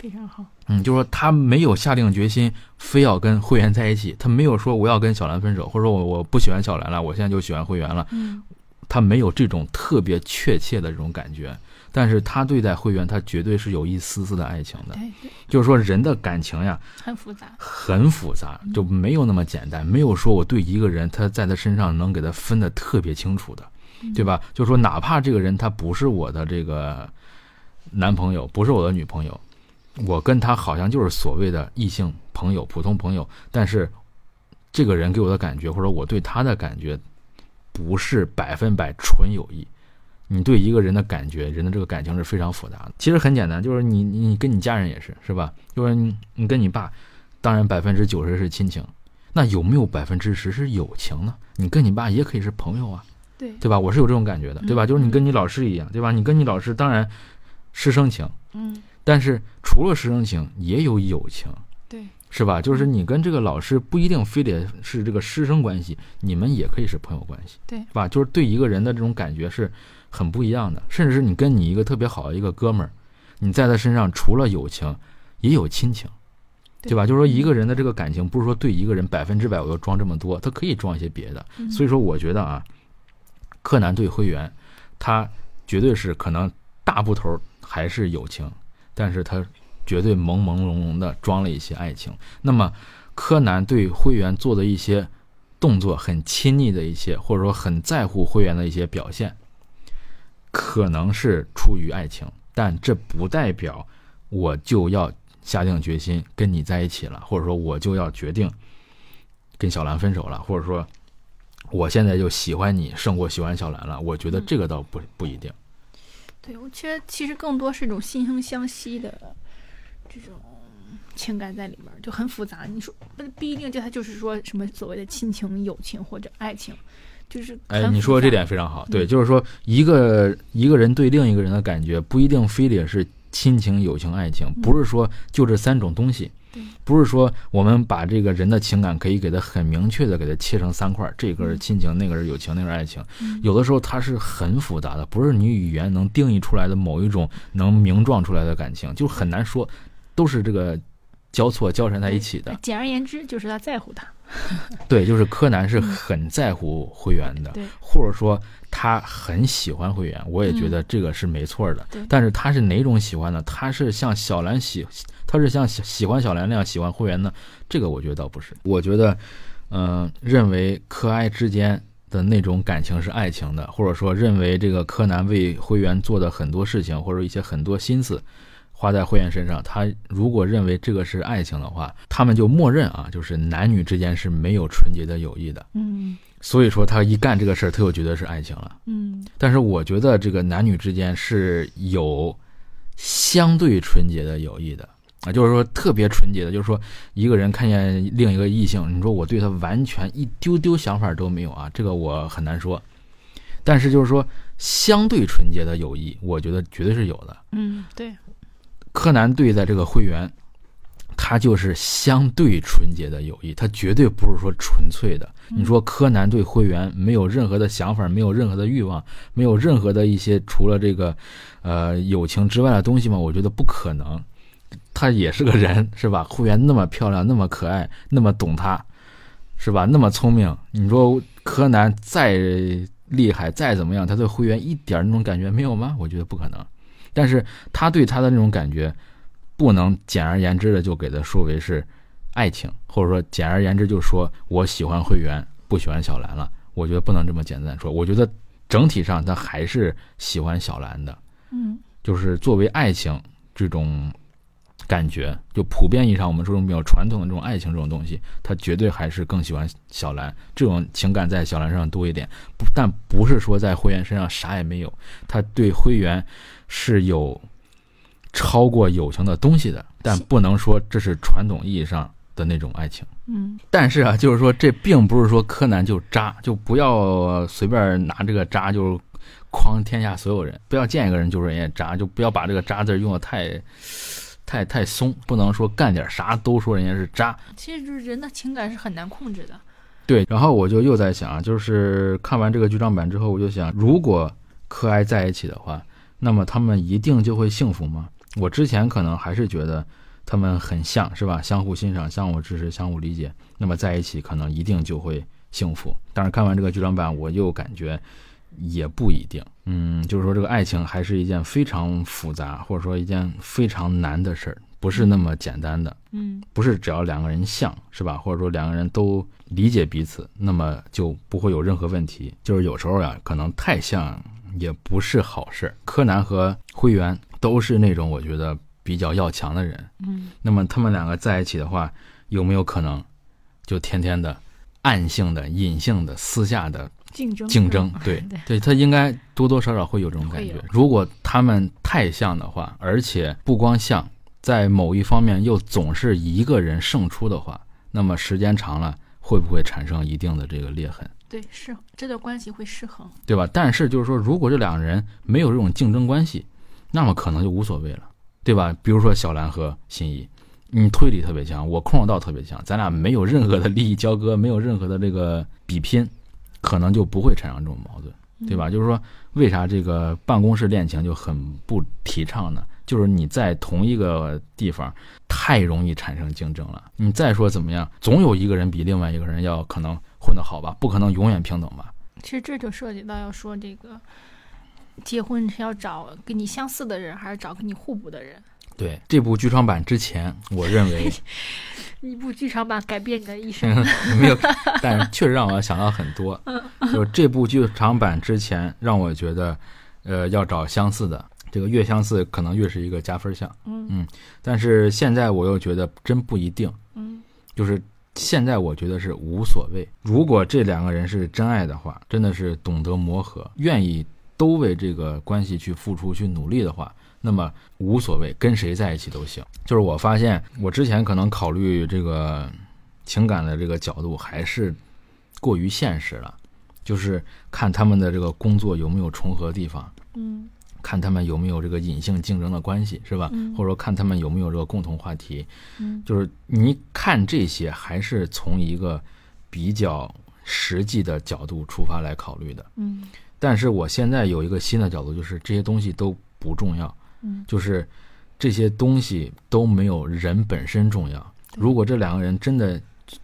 非常好。嗯，就是说他没有下定决心非要跟会员在一起，他没有说我要跟小兰分手，或者说我我不喜欢小兰了，我现在就喜欢会员了。嗯，他没有这种特别确切的这种感觉，但是他对待会员，他绝对是有一丝丝的爱情的。就是说人的感情呀，很复杂。很复杂，就没有那么简单，没有说我对一个人他在他身上能给他分的特别清楚的，对吧？就是说哪怕这个人他不是我的这个男朋友，不是我的女朋友，我跟他好像就是所谓的异性朋友、普通朋友，但是这个人给我的感觉，或者我对他的感觉，不是百分百纯友谊。你对一个人的感觉，人的这个感情是非常复杂的。其实很简单，就是你你跟你家人也是，是吧？就是你你跟你爸，当然百分之九十是亲情，那有没有百分之十是友情呢？你跟你爸也可以是朋友啊，对对吧？我是有这种感觉的，对吧？就是你跟你老师一样，对吧？你跟你老师当然师生情，嗯，但是除了师生情，也有友情，对，是吧？就是你跟这个老师不一定非得是这个师生关系，你们也可以是朋友关系，对是吧？就是对一个人的这种感觉是很不一样的，甚至是你跟你一个特别好的一个哥们儿，你在他身上除了友情，也有亲情。对吧？就是说，一个人的这个感情，不是说对一个人百分之百我要装这么多，他可以装一些别的。所以说，我觉得啊，柯南对灰原，他绝对是可能大部头还是友情，但是他绝对朦朦胧胧的装了一些爱情。那么，柯南对灰原做的一些动作，很亲昵的一些，或者说很在乎灰原的一些表现，可能是出于爱情，但这不代表我就要下定决心跟你在一起了，或者说我就要决定跟小兰分手了，或者说我现在就喜欢你胜过喜欢小兰了。我觉得这个倒不不一定。对，我觉得其实更多是一种惺惺相惜的这种情感在里面，就很复杂。你说不不一定就他就是说什么所谓的亲情、友情或者爱情，就是哎，你说这点非常好，对，就是说一个一个人对另一个人的感觉不一定非得是亲情、友情、爱情，不是说就这三种东西对，不是说我们把这个人的情感可以给它很明确的给它切成三块，这个是亲情，那个是友情，那个是爱情。有的时候它是很复杂的，不是你语言能定义出来的某一种能名状出来的感情，就很难说，都是这个交错交缠在一起的。简而言之，就是他在乎他。对，就是柯南是很在乎灰原的，对或者说他很喜欢灰原，我也觉得这个是没错的。对但是他是哪种喜欢呢？他是像小兰喜，他是像喜喜欢小兰那样喜欢灰原呢？这个我觉得倒不是。我觉得，嗯、认为柯哀之间的那种感情是爱情的，或者说认为这个柯南为灰原做的很多事情，或者一些很多心思。花在会员身上，他如果认为这个是爱情的话，他们就默认啊，就是男女之间是没有纯洁的友谊的。嗯所以说他一干这个事儿，他就觉得是爱情了。嗯但是我觉得这个男女之间是有相对纯洁的友谊的啊，就是说特别纯洁的，就是说一个人看见另一个异性，你说我对他完全一丢丢想法都没有啊，这个我很难说。但是就是说相对纯洁的友谊，我觉得绝对是有的。嗯，对，柯南对待这个会员，他就是相对纯洁的友谊，他绝对不是说纯粹的。你说柯南对灰原没有任何的想法，没有任何的欲望，没有任何的一些除了这个，呃，友情之外的东西吗？我觉得不可能。他也是个人，是吧？会员那么漂亮，那么可爱，那么懂他，是吧？那么聪明。你说柯南再厉害，再怎么样，他对会员一点那种感觉没有吗？我觉得不可能。但是他对他的那种感觉，不能简而言之的就给他说为是爱情，或者说简而言之就说我喜欢会员，不喜欢小兰了。我觉得不能这么简单说。我觉得整体上他还是喜欢小兰的。嗯，就是作为爱情这种感觉，就普遍意义上我们说这种比较传统的这种爱情这种东西，他绝对还是更喜欢小兰。这种情感在小兰身上多一点，不但不是说在会员身上啥也没有，他对灰原是有超过友情的东西的，但不能说这是传统意义上的那种爱情。嗯，但是啊，就是说这并不是说柯南就渣，就不要随便拿这个渣就是诓天下所有人，不要见一个人就说人家渣，就不要把这个渣字用的太太太松，不能说干点啥都说人家是渣。其实就是人的情感是很难控制的。对，然后我就又在想啊，就是看完这个剧场版之后，我就想，如果柯哀在一起的话，那么他们一定就会幸福吗？我之前可能还是觉得他们很像，是吧？相互欣赏、相互支持、相互理解，那么在一起可能一定就会幸福。但是看完这个剧场版，我又感觉也不一定。嗯，就是说这个爱情还是一件非常复杂，或者说一件非常难的事儿，不是那么简单的。嗯不是只要两个人像，是吧？或者说两个人都理解彼此，那么就不会有任何问题。就是有时候呀，可能太像也不是好事。柯南和灰原都是那种我觉得比较要强的人，嗯那么他们两个在一起的话，有没有可能就天天的暗性的、隐性的、私下的竞争竞争？对对，他应该多多少少会有这种感。觉如果他们太像的话，而且不光像，在某一方面又总是一个人胜出的话，那么时间长了，会不会产生一定的这个裂痕，对是这段关系会失衡。对吧？但是就是说，如果这两个人没有这种竞争关系，那么可能就无所谓了，对吧？比如说小兰和新一，你推理特别强，我控制道特别强，咱俩没有任何的利益交割，没有任何的这个比拼，可能就不会产生这种矛盾。对吧？就是说，为啥这个办公室恋情就很不提倡呢？就是你在同一个地方，太容易产生竞争了。你再说怎么样，总有一个人比另外一个人要可能混得好吧？不可能永远平等吧？其实这就涉及到要说这个结婚是要找跟你相似的人，还是找跟你互补的人？对，这部剧场版之前，我认为一部剧场版改变你的一生。没有，但是确实让我想到很多。就是这部剧场版之前，让我觉得，呃，要找相似的，这个越相似可能越是一个加分项。嗯但是现在我又觉得真不一定，嗯就是现在我觉得是无所谓。如果这两个人是真爱的话，真的是懂得磨合，愿意都为这个关系去付出、去努力的话，那么无所谓，跟谁在一起都行。就是我发现，我之前可能考虑这个情感的这个角度还是过于现实了，就是看他们的这个工作有没有重合地方，嗯看他们有没有这个隐性竞争的关系，是吧？嗯。或者说看他们有没有这个共同话题，嗯。就是你看这些还是从一个比较实际的角度出发来考虑的。嗯。但是我现在有一个新的角度，就是这些东西都不重要，嗯。就是这些东西都没有人本身重要。如果这两个人真的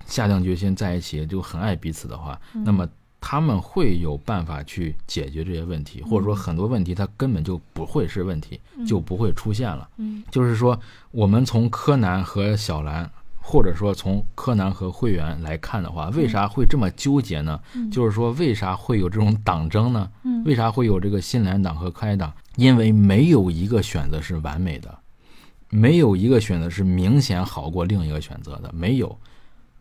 下定决心在一起，就很爱彼此的话，嗯。那么他们会有办法去解决这些问题，或者说很多问题它根本就不会是问题，就不会出现了。嗯就是说，我们从柯南和小兰，或者说从柯南和会员来看的话，为啥会这么纠结呢？嗯就是说，为啥会有这种党争呢？嗯为啥会有这个新蓝党和开党？因为没有一个选择是完美的，没有一个选择是明显好过另一个选择的，没有。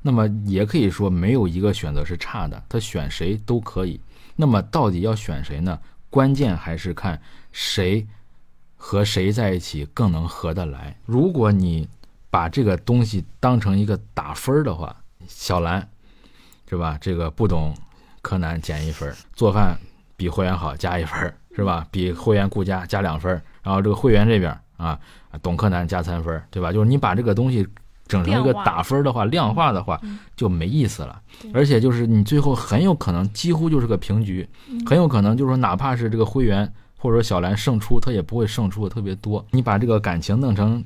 那么也可以说，没有一个选择是差的，他选谁都可以。那么到底要选谁呢？关键还是看谁和谁在一起更能合得来。如果你把这个东西当成一个打分的话，小兰是吧？这个不懂柯南减一分，做饭比会员好加一分是吧？比会员顾家加两分，然后这个会员这边啊，懂柯南加三分，对吧？就是你把这个东西整成一个打分的话，量化的话嗯就没意思了。而且就是你最后很有可能几乎就是个平局，嗯很有可能就是说哪怕是这个灰原或者说小兰胜出，他也不会胜出的特别多。你把这个感情弄成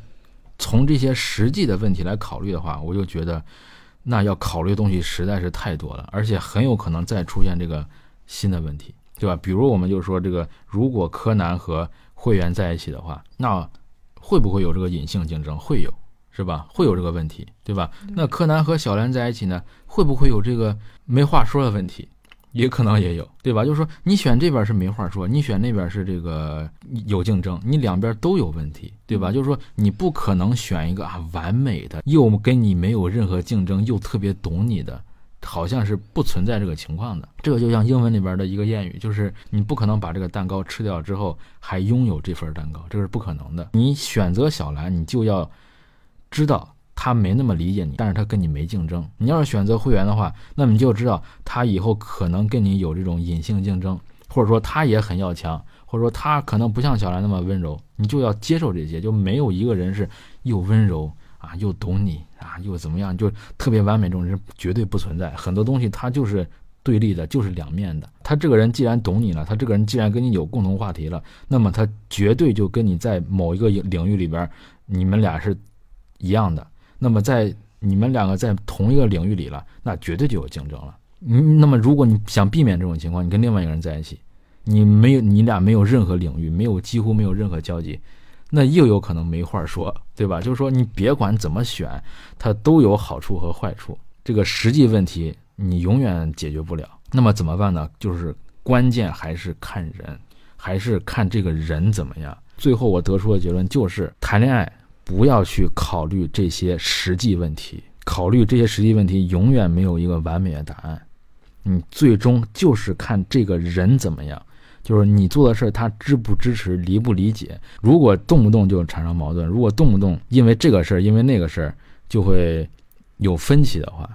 从这些实际的问题来考虑的话，我就觉得那要考虑的东西实在是太多了，而且很有可能再出现这个新的问题，对吧？比如我们就说这个，如果柯南和会员在一起的话，那会不会有这个隐性竞争？会有，是吧？会有这个问题，对吧？那柯南和小兰在一起呢，会不会有这个没话说的问题？也可能也有，对吧？就是说，你选这边是没话说，你选那边是这个有竞争，你两边都有问题，对吧？就是说，你不可能选一个啊完美的，又跟你没有任何竞争，又特别懂你的，好像是不存在这个情况的。这个就像英文里边的一个谚语，就是你不可能把这个蛋糕吃掉之后还拥有这份蛋糕，这是不可能的。你选择小兰，你就要知道他没那么理解你，但是他跟你没竞争。你要是选择会员的话，那么你就知道他以后可能跟你有这种隐性竞争，或者说他也很要强，或者说他可能不像小兰那么温柔，你就要接受这些，就没有一个人是又温柔啊又懂你啊又怎么样，就特别完美这种人绝对不存在。很多东西他就是对立的，就是两面的。他这个人既然懂你了，他这个人既然跟你有共同话题了，那么他绝对就跟你在某一个领域里边，你们俩是一样的。那么在你们两个在同一个领域里了，那绝对就有竞争了。嗯，那么如果你想避免这种情况，你跟另外一个人在一起，你没有你俩没有任何领域，没有几乎没有任何交集，那又有可能没话说，对吧？就是说你别管怎么选，它都有好处和坏处。这个实际问题你永远解决不了。那么怎么办呢？就是关键还是看人，还是看这个人怎么样。最后我得出的结论就是，谈恋爱不要去考虑这些实际问题，考虑这些实际问题永远没有一个完美的答案。你最终就是看这个人怎么样，就是你做的事儿他支不支持、理不理解。如果动不动就产生矛盾，如果动不动因为这个事儿、因为那个事儿就会有分歧的话，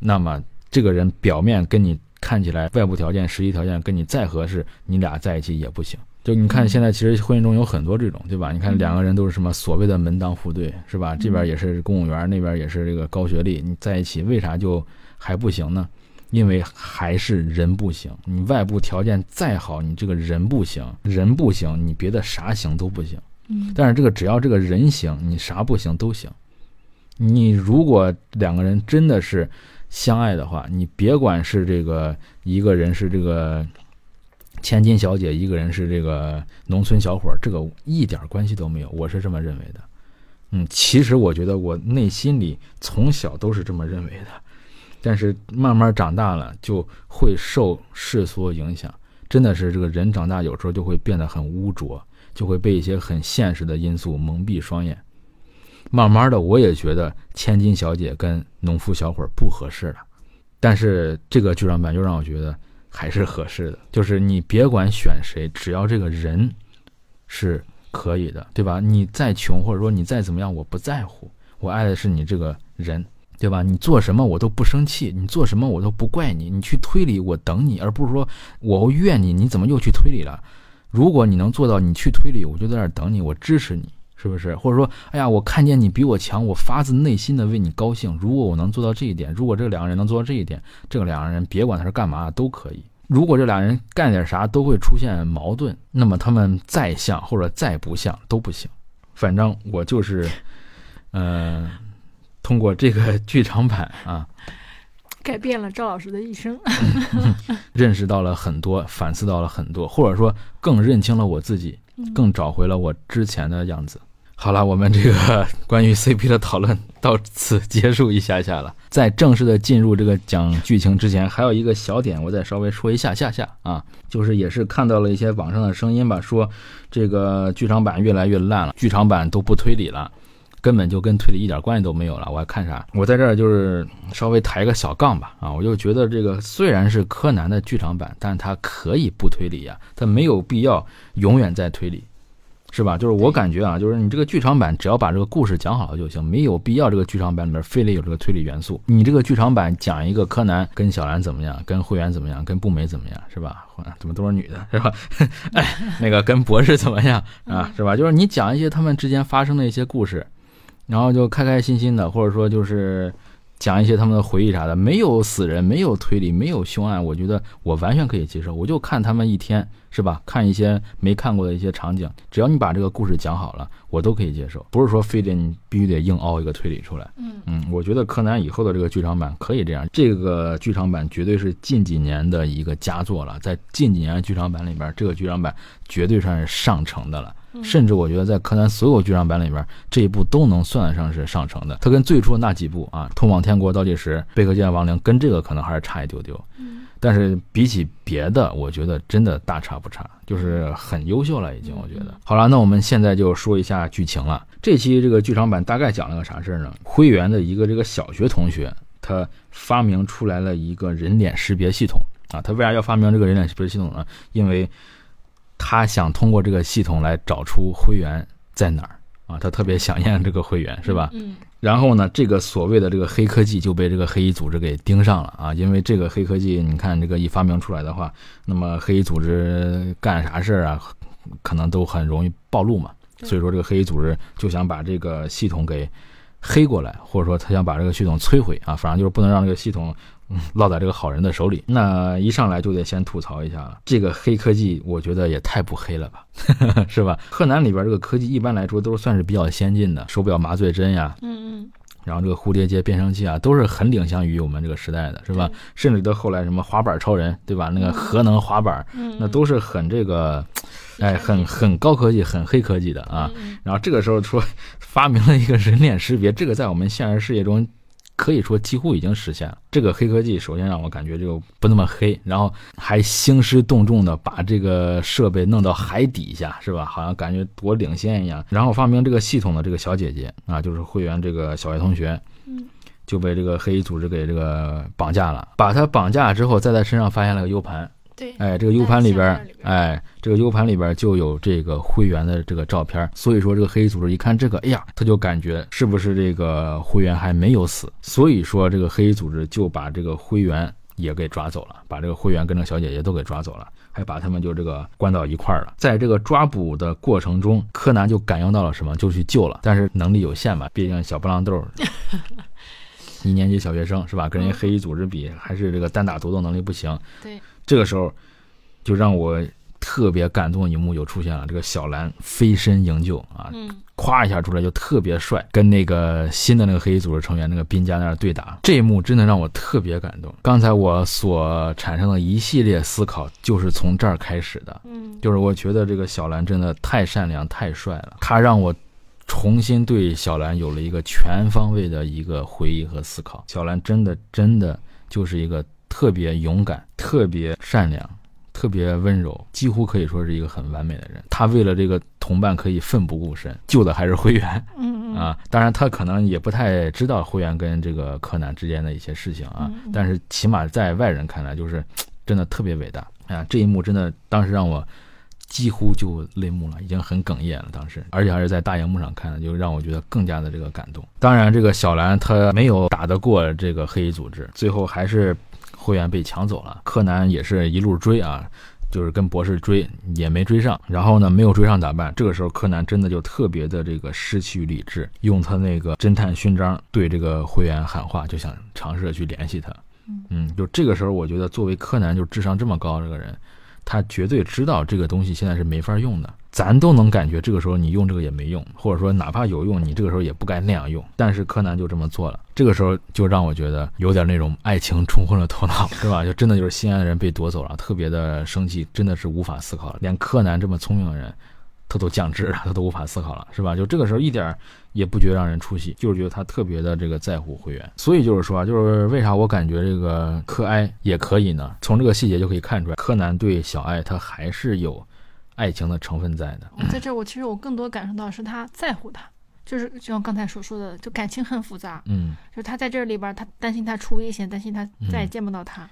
那么这个人表面跟你看起来外部条件、实际条件跟你再合适，你俩在一起也不行。就你看，现在其实婚姻中有很多这种，对吧？你看两个人都是什么所谓的门当户对，是吧？这边也是公务员，那边也是这个高学历，你在一起为啥就还不行呢？因为还是人不行。你外部条件再好，你这个人不行，人不行，你别的啥行都不行。嗯但是这个只要这个人行，你啥不行都行。你如果两个人真的是相爱的话，你别管是这个一个人是这个千金小姐，一个人是这个农村小伙，这个一点关系都没有，我是这么认为的。嗯，其实我觉得我内心里从小都是这么认为的，但是慢慢长大了就会受世俗影响，真的是这个人长大有时候就会变得很污浊，就会被一些很现实的因素蒙蔽双眼。慢慢的，我也觉得千金小姐跟农夫小伙不合适了，但是这个剧场版又让我觉得还是合适的，就是你别管选谁，只要这个人是可以的，对吧？你再穷或者说你再怎么样，我不在乎，我爱的是你这个人，对吧？你做什么我都不生气，你做什么我都不怪你，你去推理我等你，而不是说我怨你，你怎么又去推理了？如果你能做到你去推理，我就在那儿等你，我支持你。是不是？或者说，哎呀，我看见你比我强，我发自内心的为你高兴。如果我能做到这一点，如果这两个人能做到这一点，这个两个人别管他是干嘛都可以。如果这俩人干点啥都会出现矛盾，那么他们再像或者再不像都不行。反正我就是，嗯、通过这个 剧场版啊，改变了赵老师的一生。认识到了很多，反思到了很多，或者说更认清了我自己，更找回了我之前的样子。好了，我们这个 关于 CP 的讨论到此结束一下下了。在正式的进入这个讲剧情之前，还有一个小点，我再稍微说一下下下啊，就是也是看到了一些网上的声音吧，说这个剧场版越来越烂了，剧场版都不推理了。根本就跟推理一点关系都没有了。我还看啥？我在这儿就是稍微抬个小杠吧啊！我就觉得这个虽然是柯南的剧场版，但它可以不推理呀、它没有必要永远在推理，是吧？就是我感觉啊，就是你这个剧场版只要把这个故事讲好了就行，没有必要这个剧场版里面非得有这个推理元素。你这个剧场版讲一个柯南跟小兰怎么样，跟会员怎么样，跟步美怎么样，是吧？怎么都是女的，是吧？哎，那个跟博士怎么样啊，是吧？就是你讲一些他们之间发生的一些故事。然后就开开心心的，或者说就是讲一些他们的回忆啥的，没有死人，没有推理，没有凶案，我觉得我完全可以接受。我就看他们一天，是吧？看一些没看过的一些场景，只要你把这个故事讲好了，我都可以接受。不是说非得你必须得硬凹一个推理出来。嗯嗯，我觉得柯南以后的这个剧场版可以这样，这个剧场版绝对是近几年的一个佳作了，在近几年的剧场版里边，这个剧场版绝对算是上乘的了。甚至我觉得在柯南所有剧场版里边，这一部都能算得上是上乘的。它跟最初的那几部啊，《通往天国倒计时》《贝克街亡灵》跟这个可能还是差一丢丢。嗯但是比起别的，我觉得真的大差不差，就是很优秀了已经。我觉得好了，那我们现在就说一下剧情了。这期这个剧场版大概讲了个啥事儿呢？灰原的一个这个小学同学，他发明出来了一个人脸识别系统啊。他为啥要发明这个人脸识别系统呢？因为他想通过这个系统来找出灰原在哪儿啊。他特别想念这个灰原，是吧？嗯然后呢，这个所谓的这个黑科技就被这个黑衣组织给盯上了啊！因为这个黑科技，你看这个一发明出来的话，那么黑衣组织干啥事儿啊，可能都很容易暴露嘛。所以说，这个黑衣组织就想把这个系统给黑过来，或者说他想把这个系统摧毁啊，反正就是不能让这个系统嗯 落在这个好人的手里。那一上来就得先吐槽一下了，这个黑科技，我觉得也太不黑了吧，是吧？柯南里边这个科技一般来说都是算是比较先进的，手表麻醉针呀，嗯嗯，然后这个蝴蝶结变声器啊，都是很领先于我们这个时代的，是吧？甚至到后来什么滑板超人，对吧？那个核能滑板，嗯，那都是很这个，哎，很很高科技、很黑科技的啊。嗯然后这个时候说 发明了一个人脸识别，这个在我们现实世界中可以说几乎已经实现了。这个黑科技首先让我感觉就不那么黑，然后还兴师动众的把这个设备弄到海底下，是吧？好像感觉多领先一样。然后发明这个系统的这个小姐姐啊，就是会员这个小学同学，嗯就被这个黑衣组织给这个绑架了。把他绑架之后，在她身上发现了个 U 盘，对，哎，这个 U 盘里边哎，这个 U 盘里边就有这个会员的这个照片，所以说这个黑衣组织一看这个，哎呀，他就感觉是不是这个会员还没有死，所以说这个黑衣组织就把这个会员也给抓走了，把这个会员跟这个小姐姐都给抓走了。还把他们就这个关到一块儿了，在这个抓捕的过程中，柯南就感应到了什么，就去救了，但是能力有限嘛，毕竟小波浪豆儿，一年级小学生是吧？跟人家黑衣组织比，还是这个单打独斗能力不行。对，这个时候就让我特别感动的一幕就出现了，这个小兰飞身营救啊，嗯咵一下出来就特别帅，跟那个新的那个黑衣组织成员那个滨家那儿对打，这一幕真的让我特别感动。刚才我所产生的一系列思考就是从这儿开始的，嗯就是我觉得这个小兰真的太善良、太帅了，他让我重新对小兰有了一个全方位的一个回忆和思考。小兰真的真的就是一个特别勇敢、特别善良、特别温柔，几乎可以说是一个很完美的人。他为了这个同伴可以奋不顾身，救的还是灰原。啊，当然他可能也不太知道灰原跟这个柯南之间的一些事情啊，但是起码在外人看来，就是真的特别伟大啊！这一幕真的当时让我几乎就泪目了，已经很哽咽了。当时，而且还是在大荧幕上看的，就让我觉得更加的这个感动。当然，这个小兰她没有打得过这个黑衣组织，最后还是灰原被抢走了。柯南也是一路追啊，就是跟博士追也没追上，然后呢没有追上咋办？这个时候柯南真的就特别的这个失去理智，用他那个侦探勋章对这个会员喊话，就想尝试着去联系他。嗯，就这个时候，我觉得作为柯南就智商这么高这个人，他绝对知道这个东西现在是没法用的。咱都能感觉这个时候你用这个也没用，或者说哪怕有用，你这个时候也不该那样用。但是柯南就这么做了，这个时候就让我觉得有点那种爱情冲昏了头脑，是吧？就真的就是心爱的人被夺走了，特别的生气，真的是无法思考了。连柯南这么聪明的人，他都降智了，他都无法思考了，是吧？就这个时候一点也不觉得让人出戏，就是觉得他特别的这个在乎会员。所以就是说啊，就是为啥我感觉这个柯哀也可以呢？从这个细节就可以看出来，柯南对小爱他还是有爱情的成分在的。在这我其实我更多感受到是他在乎他，就是就像刚才所说的，就感情很复杂，嗯，就是他在这里边，他担心他出危险，担心他再也见不到他。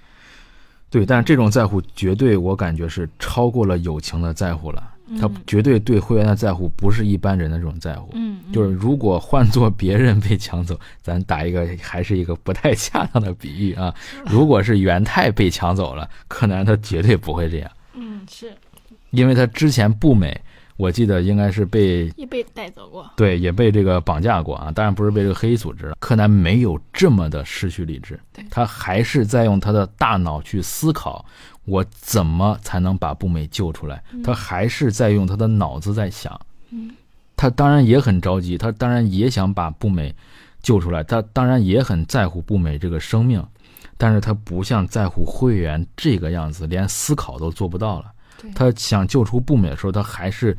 对，但是这种在乎绝对我感觉是超过了友情的在乎了。他嗯绝对对会员的在乎不是一般人的这种在乎。嗯，嗯就是如果换做别人被抢走，咱打一个还是一个不太恰当的比喻啊。如果是元太被抢走了，柯南他绝对不会这样，嗯是因为他之前不美，我记得应该是被也被带走过。对，也被这个绑架过啊，当然不是被这个黑衣组织。柯南没有这么的失去理智对，他还是在用他的大脑去思考，我怎么才能把步美救出来？他还是在用他的脑子在想。嗯他当然也很着急，他当然也想把步美救出来，他当然也很在乎步美这个生命，但是他不像在乎会员这个样子，连思考都做不到了。对，他想救出步美的时候，他还是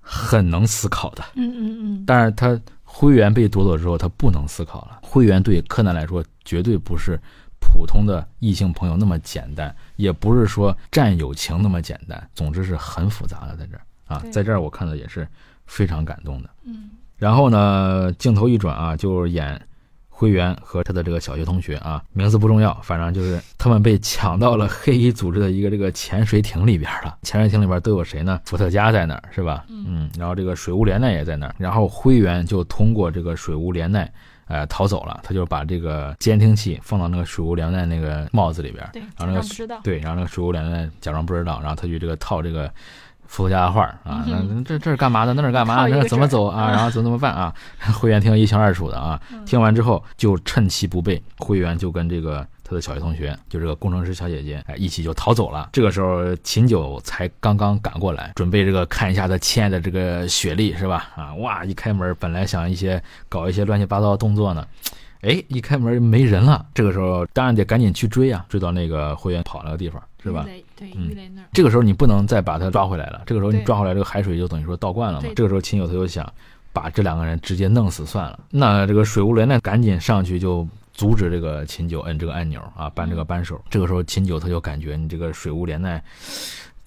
很能思考的。嗯嗯嗯，但是他灰原被夺走之后，他不能思考了。灰原对柯南来说，绝对不是普通的异性朋友那么简单，也不是说战友情那么简单。总之是很复杂的，在这儿啊，在这儿我看到也是非常感动的。嗯然后呢，镜头一转啊，就演灰原和他的这个小学同学啊，名字不重要，反正就是他们被抢到了黑衣组织的一个这个潜水艇里边了。潜水艇里边都有谁呢？伏特加在那儿是吧？嗯，然后这个水屋莲奈也在那儿，然后灰原就通过这个水屋莲奈。呃，逃走了，他就把这个监听器放到那个水屋莲奈那个帽子里边，对，然后那个。对，然后那个水屋莲奈假装不知道，然后他去这个套这个伏特加的话儿啊，那嗯这这是干嘛的？那是干嘛那是怎么走啊？嗯然后怎么怎么办啊？会员听得一清二楚的啊。嗯听完之后就趁其不备，会员就跟这个他的小学同学，就这个工程师小姐姐，哎，一起就逃走了。这个时候秦九才刚刚赶过来，准备这个看一下他亲爱的这个雪莉是吧？啊，哇！一开门，本来想一些搞一些乱七八糟的动作呢。哎，一开门没人了，这个时候当然得赶紧去追啊，追到那个会员跑那个地方，是吧？对，嗯鱼雷那儿。这个时候你不能再把他抓回来了，这个时候你抓回来，这个海水就等于说倒灌了嘛。这个时候秦九他就想把这两个人直接弄死算了。那这个水无莲呢，赶紧上去就阻止这个秦九摁这个按钮啊，扳这个扳手。这个时候秦九他就感觉你这个水无莲奈。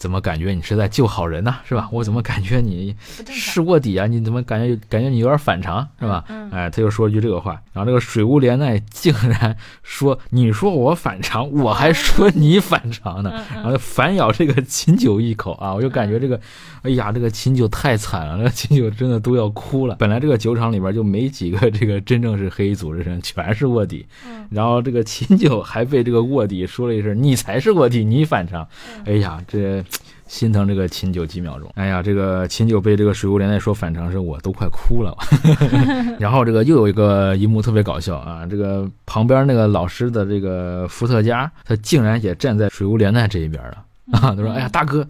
怎么感觉你是在救好人呢、是吧？我怎么感觉你是卧底啊？你怎么感觉感觉你有点反常，是吧？哎，他就说了一句这个话，然后这个水无莲奈竟然说：“你说我反常，我还说你反常呢。”嗯然后反咬这个秦九一口啊，我就感觉这个，哎呀，这个秦九太惨了，这个秦九真的都要哭了。本来这个酒厂里边就没几个这个真正是黑衣组织人，全是卧底。嗯然后这个秦九还被这个卧底说了一声：“你才是卧底，你反常。”哎呀，这心疼这个秦九几秒钟。哎呀，这个秦九被这个水无莲奈说反常是，我都快哭了。然后这个又有一个一幕特别搞笑啊，这个旁边那个老师的这个伏特加，他竟然也站在水无莲奈这一边了。啊，他说：“哎呀，大哥，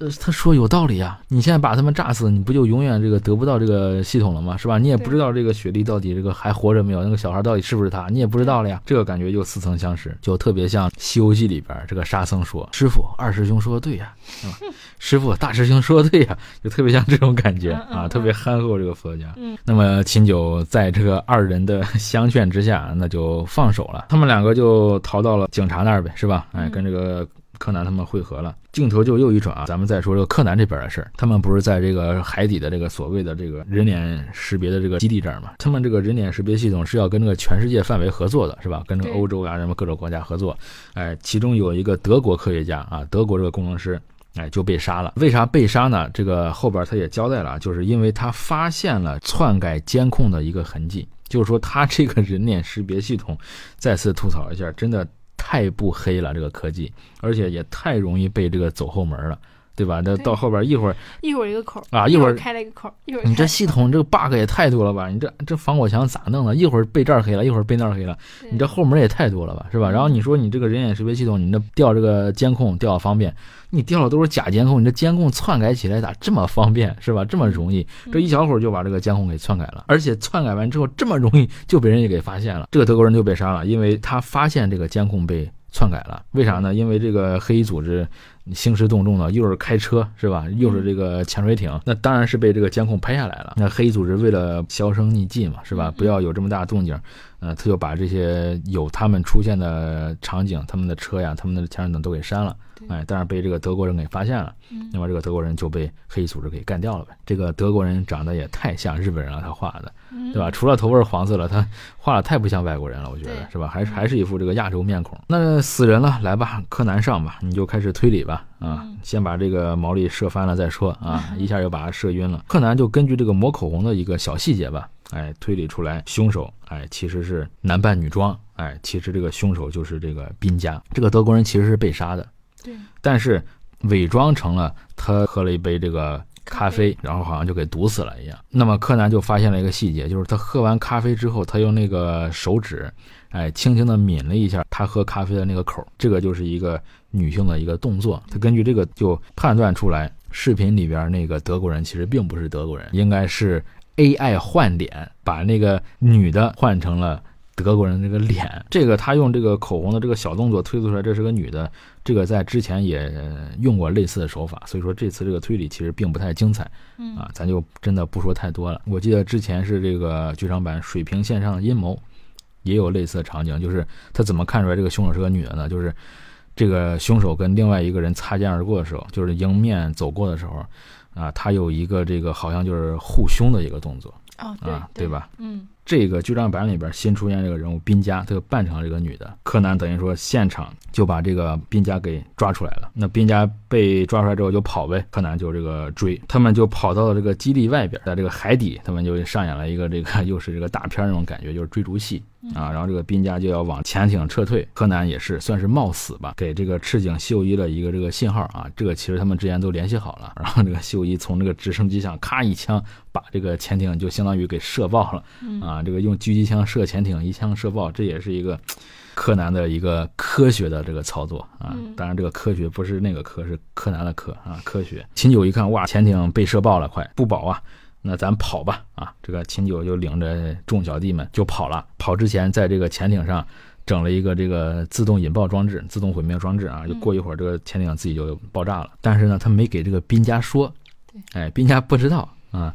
呃，他说有道理呀、你现在把他们炸死，你不就永远这个得不到这个系统了吗？是吧？你也不知道这个雪莉到底这个还活着没有，那个小孩到底是不是他，你也不知道了呀。这个感觉又似曾相识，就特别像《西游记》里边这个沙僧说：‘师傅，二师兄说的对呀，是吧？师傅，大师兄说的对呀，就特别像这种感觉啊，特别憨厚这个佛家。嗯那么秦九在这个二人的 相劝之下，那就放手了，他们两个就逃到了警察那儿呗，是吧？哎，嗯跟这个。柯南他们会合了，镜头就又一转啊，咱们再说这个柯南这边的事儿。他们不是在这个海底的这个所谓的这个人脸识别的这个基地这儿嘛？他们这个人脸识别系统是要跟这个全世界范围合作的，是吧？跟这个欧洲啊什么各种国家合作。哎，其中有一个德国科学家啊，德国这个工程师。哎，就被杀了。为啥被杀呢？这个后边他也交代了啊，就是因为他发现了篡改监控的一个痕迹，就是说他这个人脸识别系统，再次吐槽一下，真的太不黑了，这个科技，而且也太容易被这个走后门了，对吧？那到后边一会儿一会儿一个口啊一会儿开了一个口，一会儿你这系统这个 bug 也太多了吧？你这这防火墙咋弄的？一会儿被这儿黑了，一会儿被那儿黑了，你这后门也太多了吧，是吧？然后你说你这个人脸识别系统，你这调这个监控调方便，你调的都是假监控，你这监控篡改起来咋这么方便，是吧？这么容易，这一小会儿就把这个监控给篡改了，而且篡改完之后这么容易就被人家给发现了，这个德国人就被杀了，因为他发现这个监控被篡改了，为啥呢？因为这个黑衣组织兴师动众的，又是开车是吧？又是这个潜水艇，那当然是被这个监控拍下来了。那黑衣组织为了销声匿迹嘛，是吧？嗯不要有这么大动静，呃，他就把这些有他们出现的场景、他们的车呀、他们的潜水艇都给删了。对哎，但是被这个德国人给发现了，嗯那么这个德国人就被黑组织给干掉了呗。这个德国人长得也太像日本人了，他画的，嗯对吧？除了头发是黄色了，他画的太不像外国人了，我觉得是吧？还是嗯还是一副这个亚洲面孔。那死人了，来吧，柯南上吧，你就开始推理吧，啊嗯，先把这个毛利射翻了再说啊，一下就把他射晕了。柯南就根据这个抹口红的一个小细节吧，哎，推理出来凶手，哎，其实是男扮女装，哎，其实这个凶手就是这个宾家，这个德国人其实是被杀的，对但是伪装成了他喝了一杯这个咖啡，然后好像就给毒死了一样。那么柯南就发现了一个细节，就是他喝完咖啡之后，他用那个手指，哎，轻轻的抿了一下他喝咖啡的那个口，这个就是一个女性的一个动作。他根据这个就判断出来，视频里边那个德国人其实并不是德国人，应该是 AI 换脸，把那个女的换成了。德国人这个脸，这个他用这个口红的这个小动作推测出来，这是个女的。这个在之前也用过类似的手法，所以说这次这个推理其实并不太精彩。嗯啊，咱就真的不说太多了。我记得之前是这个剧场版《水平线上的阴谋》，也有类似的场景，就是他怎么看出来这个凶手是个女的呢？就是这个凶手跟另外一个人擦肩而过的时候，就是迎面走过的时候，啊，他有一个这个好像就是护胸的一个动作。哦，啊，对吧？嗯。这个剧场版里边新出现这个人物滨家，他就扮成了这个女的。柯南等于说现场就把这个滨家给抓出来了。那滨家被抓出来之后就跑呗，柯南就这个追，他们就跑到了这个基地外边，在这个海底，他们就上演了一个这个又是这个大片那种感觉，就是追逐戏啊。然后这个兵家就要往潜艇撤退，柯南也是算是冒死吧，给这个赤井秀一的一个这个信号啊。这个其实他们之前都联系好了，然后这个秀一从这个直升机上咔一枪把这个潜艇就相当于给射爆了啊。这个用狙击枪射潜艇，一枪射爆，这也是一个柯南的一个科学的这个操作啊。当然，这个科学不是那个科，是柯南的科啊。科学。秦九一看，哇，潜艇被射爆了，快不保啊！那咱跑吧啊！这个秦九就领着众小弟们就跑了。跑之前，在这个潜艇上整了一个这个自动引爆装置、自动毁灭装置啊。就过一会儿，这个潜艇自己就爆炸了。但是呢，他没给这个兵家说，哎，兵家不知道啊。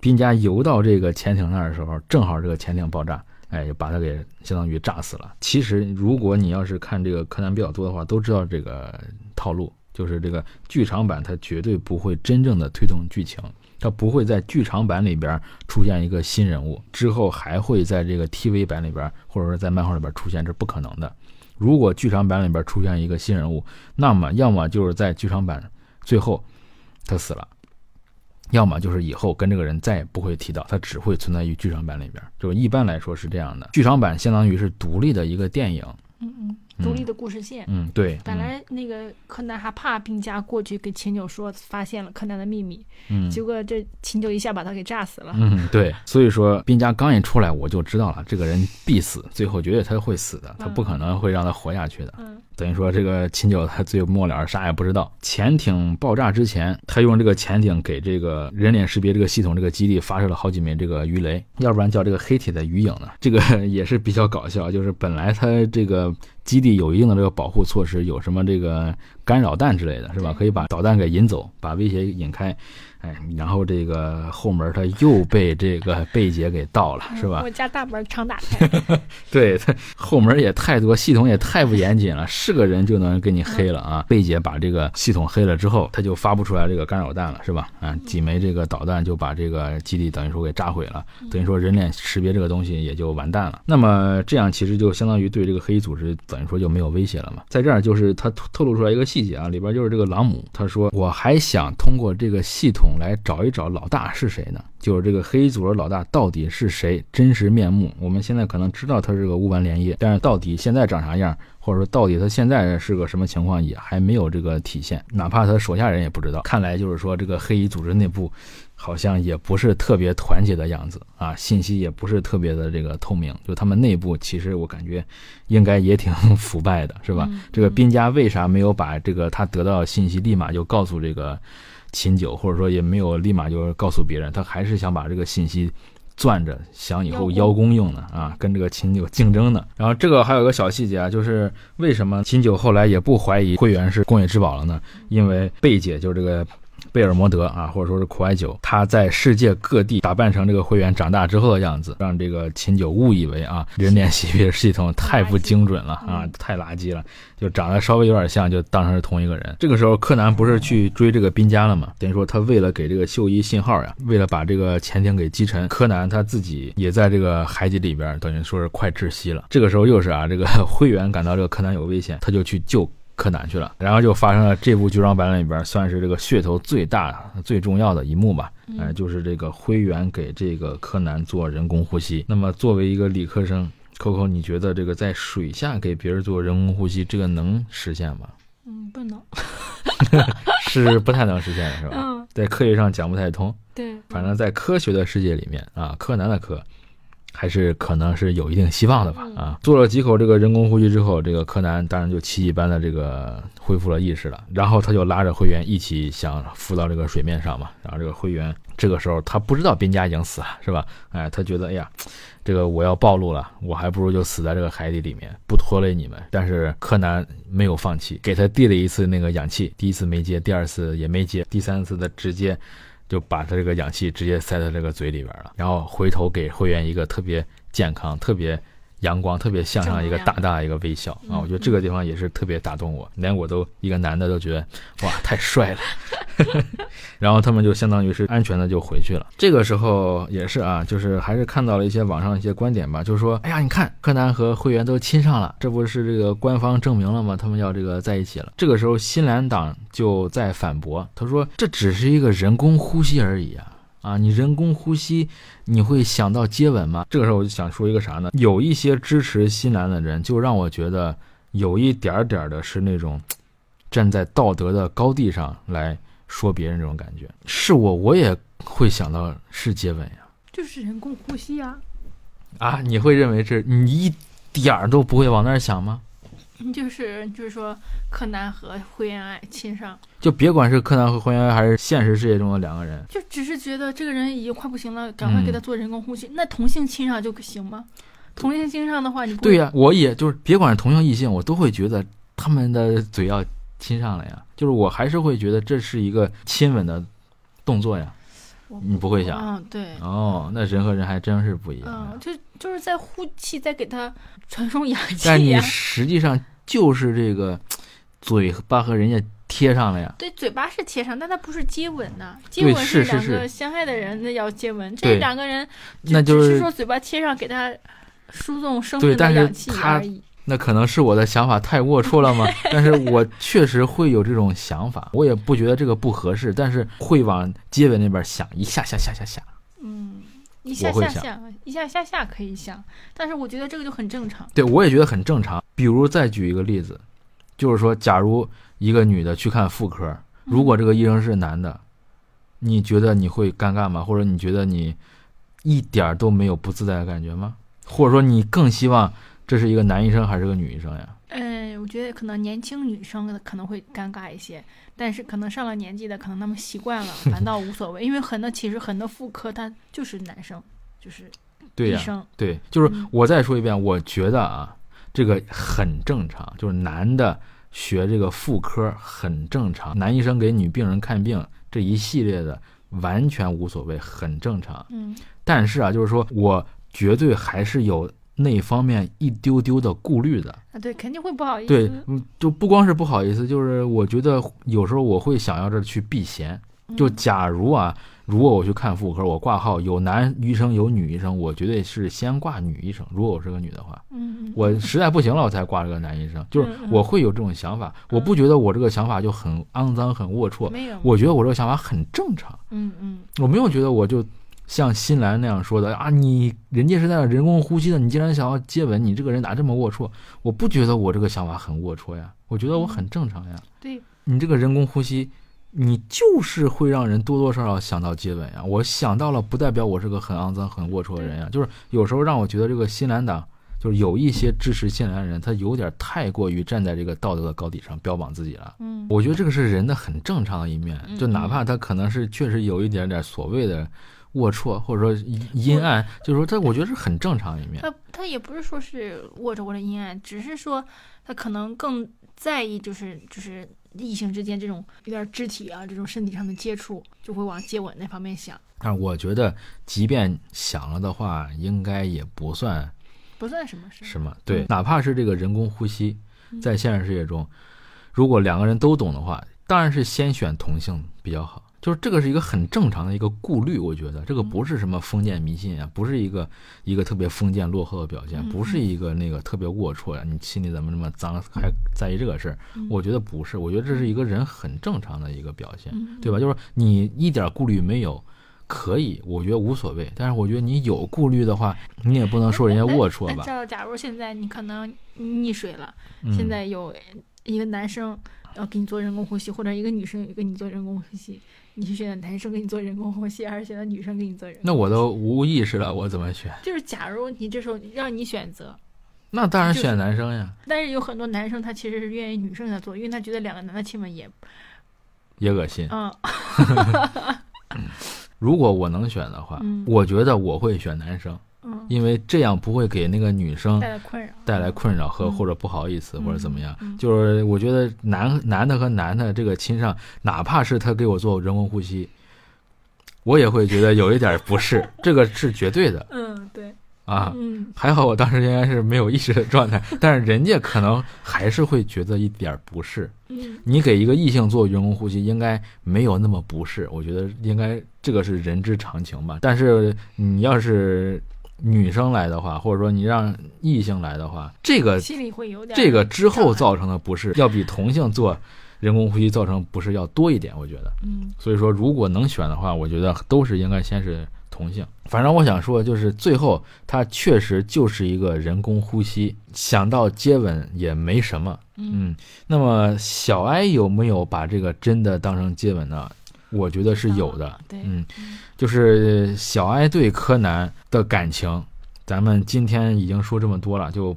兵家游到这个潜艇那儿的时候，正好这个潜艇爆炸，哎，就把他给相当于炸死了。其实，如果你要是看这个柯南比较多的话，都知道这个套路，就是这个剧场版它绝对不会真正的推动剧情，它不会在剧场版里边出现一个新人物之后还会在这个 TV 版里边或者说在漫画里边出现，这是不可能的。如果剧场版里边出现一个新人物，那么要么就是在剧场版最后他死了。要么就是以后跟这个人再也不会提到，他只会存在于剧场版里边，就一般来说是这样的。剧场版相当于是独立的一个电影。嗯嗯。独立的故事线，嗯，对。本来那个柯南还怕兵家过去给秦九说发现了柯南的秘密，嗯，结果这秦九一下把他给炸死了。嗯，对。所以说兵家刚一出来，我就知道了这个人必死，最后绝对他会死的，他不可能会让他活下去的。嗯，等于说这个秦九他最末了啥也不知道。潜艇爆炸之前，他用这个潜艇给这个人脸识别这个系统这个基地发射了好几枚这个鱼雷，要不然叫这个黑铁的鱼影呢？这个也是比较搞笑，就是本来他这个。基地有一定的这个保护措施，有什么这个干扰弹之类的，是吧？可以把导弹给引走，把威胁引开。哎，然后这个后门他又被这个贝姐给盗了，是吧？我家大门常打开。对他后门也太多，系统也太不严谨了，是个人就能给你黑了啊！贝姐把这个系统黑了之后，他就发不出来这个干扰弹了，是吧？啊，几枚这个导弹就把这个基地等于说给炸毁了，等于说人脸识别这个东西也就完蛋了。那么这样其实就相当于对这个黑衣组织等于说就没有威胁了嘛。在这儿就是他透露出来一个细节啊，里边就是这个朗姆他说我还想通过这个系统。来找一找老大是谁呢？就是这个黑衣组织老大到底是谁？真实面目，我们现在可能知道他是个乌丸连叶，但是到底现在长啥样，或者说到底他现在是个什么情况，也还没有这个体现。哪怕他手下人也不知道。看来就是说，这个黑衣组织内部好像也不是特别团结的样子啊，信息也不是特别的这个透明。就他们内部，其实我感觉应该也挺 腐败的，是吧？这个兵家为啥没有把这个他得到的信息立马就告诉这个？秦九，或者说也没有立马就告诉别人，他还是想把这个信息攥着，想以后邀功用呢啊，跟这个秦九竞争呢。然后这个还有个小细节啊，就是为什么秦九后来也不怀疑会员是宫野之宝了呢？因为贝姐就是这个。贝尔摩德啊，或者说是苦艾酒，他在世界各地打扮成这个会员长大之后的样子，让这个秦九误以为啊，人脸识别系统太不精准了啊，太垃圾了，就长得稍微有点像，就当成是同一个人。这个时候，柯南不是去追这个宾家了吗？等于说他为了给这个秀一信号呀，为了把这个潜艇给击沉，柯南他自己也在这个海底里边，等于说是快窒息了。这个时候又是啊，这个 会员感到这个柯南有危险，他就去救。柯南去了，然后就发生了这部剧场版里边算是这个噱头最大、最重要的一幕吧。哎，就是这个灰原给这个柯南做人工呼吸。那么作为一个理科生，Coco，你觉得这个在水下给别人做人工呼吸，这个能实现吗？嗯，不能，是不太能实现的，是吧？嗯，在科学上讲不太通。对，反正在科学的世界里面啊，柯南的柯。还是可能是有一定希望的吧啊！做了几口这个人工呼吸之后，这个柯南当然就奇迹般的这个恢复了意识了。然后他就拉着灰原一起想浮到这个水面上嘛。然后这个灰原这个时候他不知道边家已经死了，是吧？哎，他觉得哎呀，这个我要暴露了，我还不如就死在这个海底里面，不拖累你们。但是柯南没有放弃，给他递了一次那个氧气，第一次没接，第二次也没接，第三次的直接。就把他这个氧气直接塞到这个嘴里边了，然后回头给会员一个特别健康、特别阳光、特别向上一个大大一个微笑啊！我觉得这个地方也是特别打动我，连我都一个男的都觉得哇，太帅了。然后他们就相当于是安全的就回去了。这个时候也是啊，就是还是看到了一些网上一些观点吧，就是说，哎呀，你看柯南和会员都亲上了，这不是这个官方证明了吗？他们要这个在一起了。这个时候新蓝党就在反驳，他说这只是一个人工呼吸而已啊啊！你人工呼吸你会想到接吻吗？这个时候我就想说一个啥呢？有一些支持新兰的人就让我觉得有一点点的是那种站在道德的高地上来。说别人这种感觉是我，我也会想到是接吻呀，就是人工呼吸呀。啊，你会认为这你一点儿都不会往那儿想吗？就是就是说，柯南和灰原哀亲上，就别管是柯南和灰原哀还是现实世界中的两个人，就只是觉得这个人已经快不行了，赶快给他做人工呼吸。那同性亲上就行吗？同性亲上的话，你对呀，我也就是别管是同性异性，我都会觉得他们的嘴要。亲上了呀，就是我还是会觉得这是一个亲吻的动作呀，你不会想？嗯，对。哦，那人和人还真是不一样。嗯，就就是在呼气，在给他传送氧气。但你实际上就是这个嘴巴和人家贴上了呀。对，嘴巴是贴上，但他不是接吻呐。接吻是两个相爱的人那要接吻，这两个人那就是说嘴巴贴上给他输送生命的氧气而已。那可能是我的想法太龌龊了吗？但是我确实会有这种想法，我也不觉得这个不合适，但是会往接吻那边想一下下下下下。嗯，一下下下一下下下可以想，但是我觉得这个就很正常。对，我也觉得很正常。比如再举一个例子，就是说，假如一个女的去看妇科，如果这个医生是男的，你觉得你会尴尬吗？或者你觉得你一点都没有不自在的感觉吗？或者说你更希望？这是一个男医生还是个女医生呀？嗯，我觉得可能年轻女生可能会尴尬一些，但是可能上了年纪的，可能他们习惯了，反倒无所谓。因为很多其实很多妇科他就是男生，就是医生。对，就是我再说一遍，我觉得啊，这个很正常，就是男的学这个妇科很正常，男医生给女病人看病这一系列的完全无所谓，很正常。嗯，但是啊，就是说我绝对还是有。那方面一丢丢的顾虑的啊，对，肯定会不好意思。对，嗯，就不光是不好意思，就是我觉得有时候我会想要着去避嫌。就假如啊，如果我去看妇科，我挂号有男医生有女医生，我绝对是先挂女医生。如果我是个女的话，嗯，我实在不行了，我才挂这个男医生。就是我会有这种想法，我不觉得我这个想法就很肮脏、很龌龊。没有，我觉得我这个想法很正常。嗯嗯，我没有觉得我就。像新兰那样说的啊，你人家是在人工呼吸的，你竟然想要接吻，你这个人咋这么龌龊？我不觉得我这个想法很龌龊呀，我觉得我很正常呀。对，你这个人工呼吸，你就是会让人多多少少想到接吻呀。我想到了，不代表我是个很肮脏、很龌龊的人呀。就是有时候让我觉得这个新兰党，就是有一些支持新兰的人，他有点太过于站在这个道德的高地上标榜自己了。嗯，我觉得这个是人的很正常的一面，就哪怕他可能是确实有一点点所谓的。龌龊或者说阴暗，就是说，他我觉得是很正常一面。他他也不是说是龌龊或者阴暗，只是说他可能更在意，就是就是异性之间这种有点肢体啊，这种身体上的接触，就会往接吻那方面想。但我觉得，即便想了的话，应该也不算不算什么事。什么？对，哪怕是这个人工呼吸，在现实世界中，如果两个人都懂的话，当然是先选同性比较好。就是这个是一个很正常的一个顾虑，我觉得这个不是什么封建迷信啊，不是一个一个特别封建落后的表现，不是一个那个特别龌龊呀，你心里怎么那么脏，还在意这个事儿？我觉得不是，我觉得这是一个人很正常的一个表现，对吧？就是你一点顾虑没有，可以，我觉得无所谓。但是我觉得你有顾虑的话，你也不能说人家龌龊吧？假假如现在你可能溺水了，现在有一个男生。要给你做人工呼吸，或者一个女生给你做人工呼吸，你是选择男生给你做人工呼吸，还是选择女生给你做人工呼吸？那我都无意识了，我怎么选？就是假如你这时候让你选择，那当然选男生呀，但是有很多男生他其实是愿意女生给他做，因为他觉得两个男的亲吻也也恶心。嗯 如果我能选的话，嗯我觉得我会选男生，嗯。因为这样不会给那个女生带来困扰，带来困扰和嗯。或者不好意思或者怎么样。嗯。就是我觉得男男的和男的这个亲上，哪怕是他给我做人工呼吸，我也会觉得有一点不适，这个是绝对的。嗯对。啊。嗯。还好我当时应该是没有意识的状态，但是人家可能还是会觉得一点不适。嗯。你给一个异性做人工呼吸，应该没有那么不适，我觉得应该这个是人之常情吧。但是你要是女生来的话，或者说你让异性来的话，这个心里会有点这个之后造成的不适，要比同性做人工呼吸造成不适要多一点，我觉得。嗯所以说，如果能选的话，我觉得都是应该先是同性。反正我想说，就是最后它确实就是一个人工呼吸，想到接吻也没什么。嗯嗯，那么小哀有没有把这个真的当成接吻呢？我觉得是有的。对嗯，就是小哀对柯南的感情，咱们今天已经说这么多了，就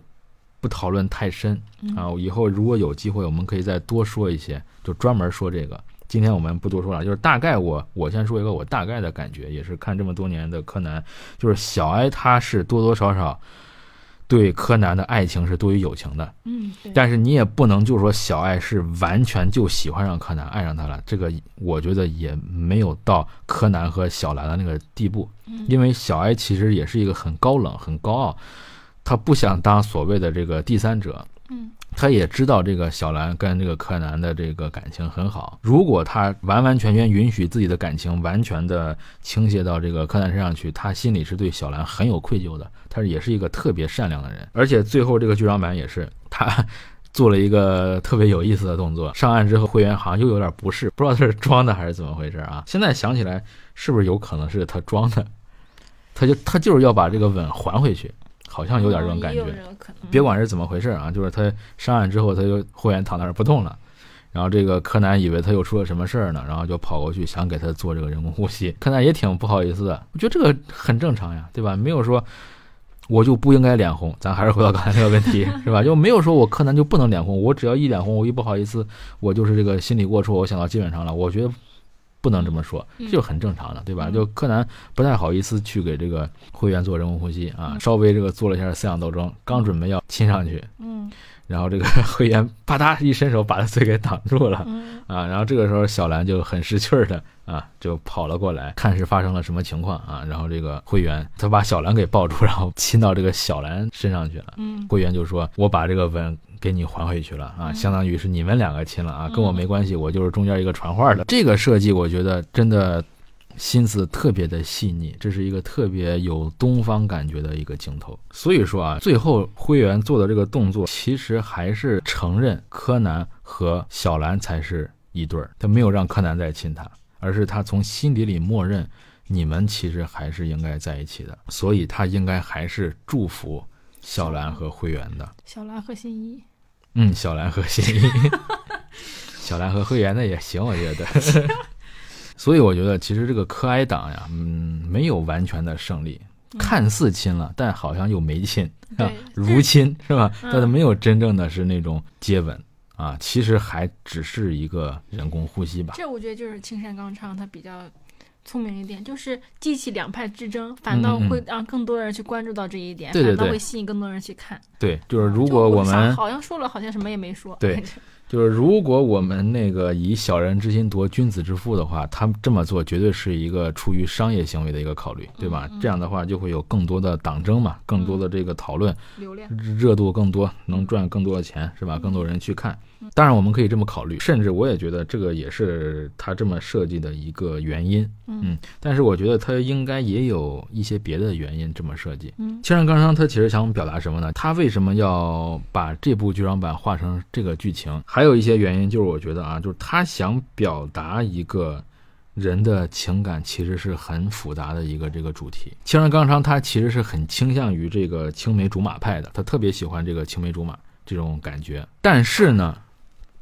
不讨论太深嗯啊。以后如果有机会，我们可以再多说一些，就专门说这个。今天我们不多说了，就是大概我我先说一个我大概的感觉，也是看这么多年的柯南，就是小哀他是多多少少对柯南的爱情是多于友情的，嗯但是你也不能就说小爱是完全就喜欢上柯南，爱上他了，这个我觉得也没有到柯南和小兰的那个地步，嗯。因为小爱其实也是一个很高冷、很高傲，他不想当所谓的这个第三者，嗯他也知道这个小兰跟这个柯南的这个感情很好，如果他完完全全允许自己的感情完全的倾泻到这个柯南身上去，他心里是对小兰很有愧疚的。他也是一个特别善良的人，而且最后这个剧场版也是他做了一个特别有意思的动作，上岸之后会员好像又有点不适，不知道他是装的还是怎么回事啊？现在想起来，是不是有可能是他装的？他就他就是要把这个吻还回去，好像有点这种感觉。别管是怎么回事啊，就是他上岸之后，他就会员躺那儿不动了。然后这个柯南以为他又出了什么事儿呢，然后就跑过去想给他做这个人工呼吸。柯南也挺不好意思的，我觉得这个很正常呀，对吧？没有说我就不应该脸红，咱还是回到刚才那个问题，是吧？就没有说我柯南就不能脸红，我只要一脸红，我一不好意思，我就是这个心理龌龊，我想到基本上了。我觉得不能这么说，嗯。这就很正常的，对吧？嗯。就柯南不太好意思去给这个会员做人工呼吸啊，嗯。稍微这个做了一下思想斗争，刚准备要亲上去，嗯。然后这个会员啪嗒一伸手把他嘴给挡住了嗯。啊，然后这个时候小兰就很识趣儿的啊，就跑了过来，看是发生了什么情况啊，然后这个会员他把小兰给抱住，然后亲到这个小兰身上去了。嗯。会员就说：“我把这个吻给你还回去了啊，嗯相当于是你们两个亲了啊，跟我嗯没关系，我就是中间一个传话的。”这个设计我觉得真的心思特别的细腻，这是一个特别有东方感觉的一个镜头。所以说啊，最后灰原做的这个动作，其实还是承认柯南和小兰才是一对儿，他没有让柯南再亲他，而是他从心底里默认你们其实还是应该在一起的，所以他应该还是祝福小兰和灰原的。小兰和新一，嗯，小兰和新一，小兰和灰原的也行，我觉得。所以我觉得其实这个柯哀党呀，嗯，没有完全的胜利，嗯看似亲了，但好像又没亲，啊对，如亲是吧？嗯但是没有真正的是那种接吻啊，其实还只是一个人工呼吸吧。这我觉得就是青山刚昌他比较聪明一点，就是激起两派之争，反倒会让更多人去关注到这一点，嗯对对对反倒会吸引更多人去看。对，就是如果我们好像说了，好像什么也没说。对 就是如果我们那个以小人之心夺君子之腹的话，他们这么做绝对是一个出于商业行为的一个考虑，对吧？嗯嗯这样的话就会有更多的党争嘛，更多的这个讨论，流量，热度更多，能赚更多的钱，是吧？嗯更多人去看。当然，我们可以这么考虑，甚至我也觉得这个也是他这么设计的一个原因。嗯，但是我觉得他应该也有一些别的原因这么设计。嗯青山刚昌他其实想表达什么呢？他为什么要把这部剧场版画成这个剧情？还有一些原因，就是我觉得啊，就是他想表达一个人的情感其实是很复杂的一个这个主题。青山刚昌他其实是很倾向于这个青梅竹马派的，他特别喜欢这个青梅竹马这种感觉。但是呢，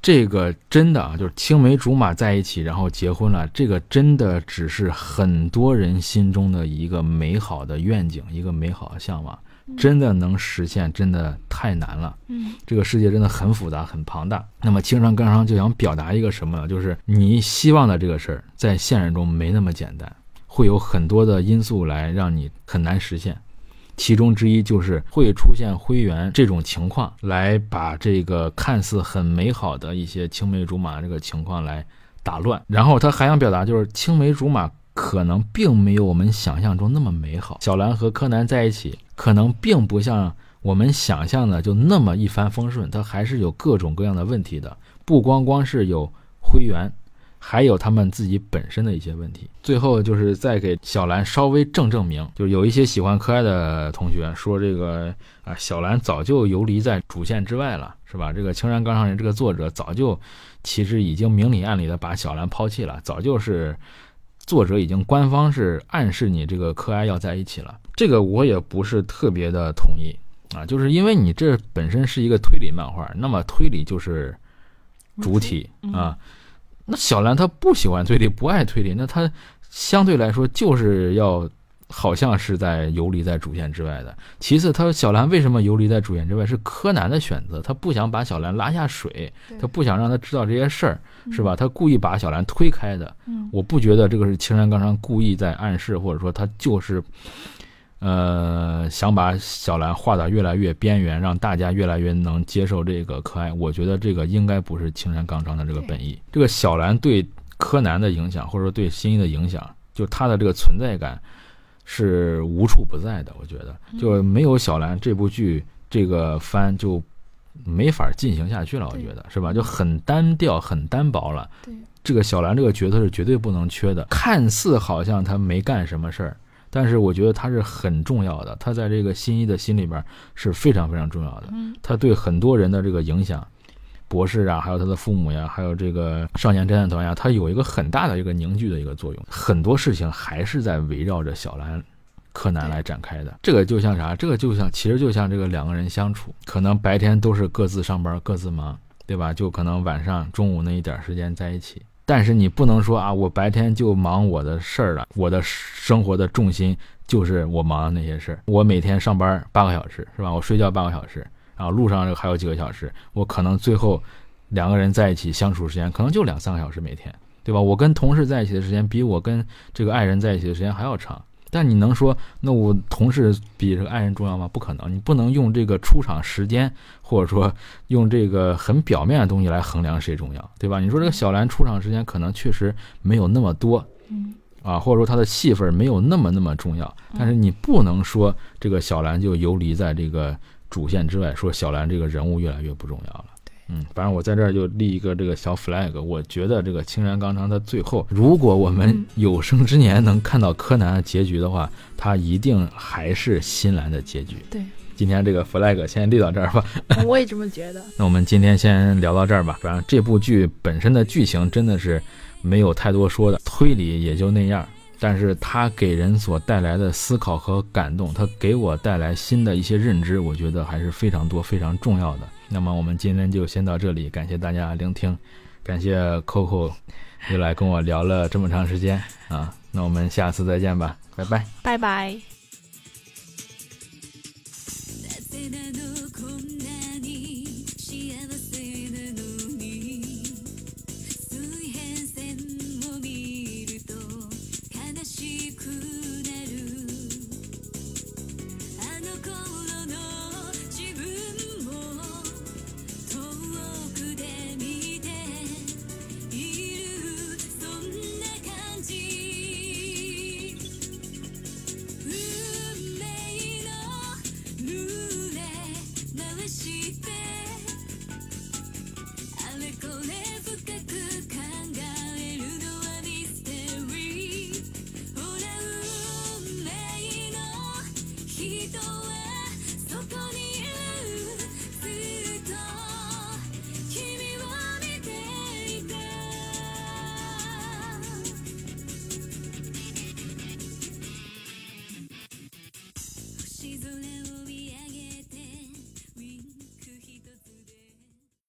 这个真的啊，就是青梅竹马在一起，然后结婚了，这个真的只是很多人心中的一个美好的愿景，一个美好的向往。真的能实现，真的太难了。嗯，这个世界真的很复杂、很庞大。那么，青商刚商就想表达一个什么呢？就是你希望的这个事儿，在现实中没那么简单，会有很多的因素来让你很难实现。其中之一就是会出现灰原这种情况，来把这个看似很美好的一些青梅竹马这个情况来打乱。然后他还想表达，就是青梅竹马。可能并没有我们想象中那么美好。小兰和柯南在一起，可能并不像我们想象的就那么一帆风顺，他还是有各种各样的问题的。不光光是有灰原，还有他们自己本身的一些问题。最后就是再给小兰稍微正正名，就有一些喜欢柯爱的同学说这个啊，小兰早就游离在主线之外了，是吧？这个《青山刚上人》这个作者早就其实已经明里暗里的把小兰抛弃了，早就是。作者已经官方是暗示你这个柯哀要在一起了，这个我也不是特别的同意啊，就是因为你这本身是一个推理漫画，那么推理就是主体啊，那小兰她不喜欢推理，不爱推理，那她相对来说就是要。好像是在游离在主线之外的。其次，他说小兰为什么游离在主线之外？是柯南的选择，他不想把小兰拉下水，他不想让她知道这些事儿，是吧？他故意把小兰推开的。我不觉得这个是青山刚昌故意在暗示，或者说他就是，呃，想把小兰画的越来越边缘，让大家越来越能接受这个可爱。我觉得这个应该不是青山刚昌的这个本意。这个小兰对柯南的影响，或者说对新一的影响，就他的这个存在感。是无处不在的，我觉得就没有小兰这部剧这个番就没法进行下去了，我觉得是吧？就很单调、很单薄了。对，这个小兰这个角色是绝对不能缺的。看似好像他没干什么事儿，但是我觉得他是很重要的。他在这个新一的心里边是非常非常重要的。嗯，他对很多人的这个影响。博士啊，还有他的父母呀，还有这个少年侦探团呀，他有一个很大的一个凝聚的一个作用。很多事情还是在围绕着小兰、柯南来展开的。这个就像啥？这个就像，其实就像这个两个人相处，可能白天都是各自上班、各自忙，对吧？就可能晚上、中午那一点时间在一起。但是你不能说啊，我白天就忙我的事儿了，我的生活的重心就是我忙的那些事儿。我每天上班八个小时，是吧？我睡觉八个小时。然后路上还有几个小时，我可能最后两个人在一起相处时间可能就两三个小时每天，对吧？我跟同事在一起的时间比我跟这个爱人在一起的时间还要长。但你能说那我同事比这个爱人重要吗？不可能，你不能用这个出场时间或者说用这个很表面的东西来衡量谁重要，对吧？你说这个小兰出场时间可能确实没有那么多，嗯，啊，或者说她的戏份没有那么那么重要，但是你不能说这个小兰就游离在这个。主线之外，说小兰这个人物越来越不重要了。对，嗯，反正我在这儿就立一个这个小 flag。我觉得这个青山刚昌他最后，如果我们有生之年能看到柯南的结局的话，他一定还是新兰的结局。对，今天这个 flag 先立到这儿吧。我也这么觉得。那我们今天先聊到这儿吧。反正这部剧本身的剧情真的是没有太多说的，推理也就那样。但是它给人所带来的思考和感动，它给我带来新的一些认知，我觉得还是非常多、非常重要的。那么我们今天就先到这里，感谢大家聆听，感谢 Coco 又来跟我聊了这么长时间啊，那我们下次再见吧，拜拜，拜拜。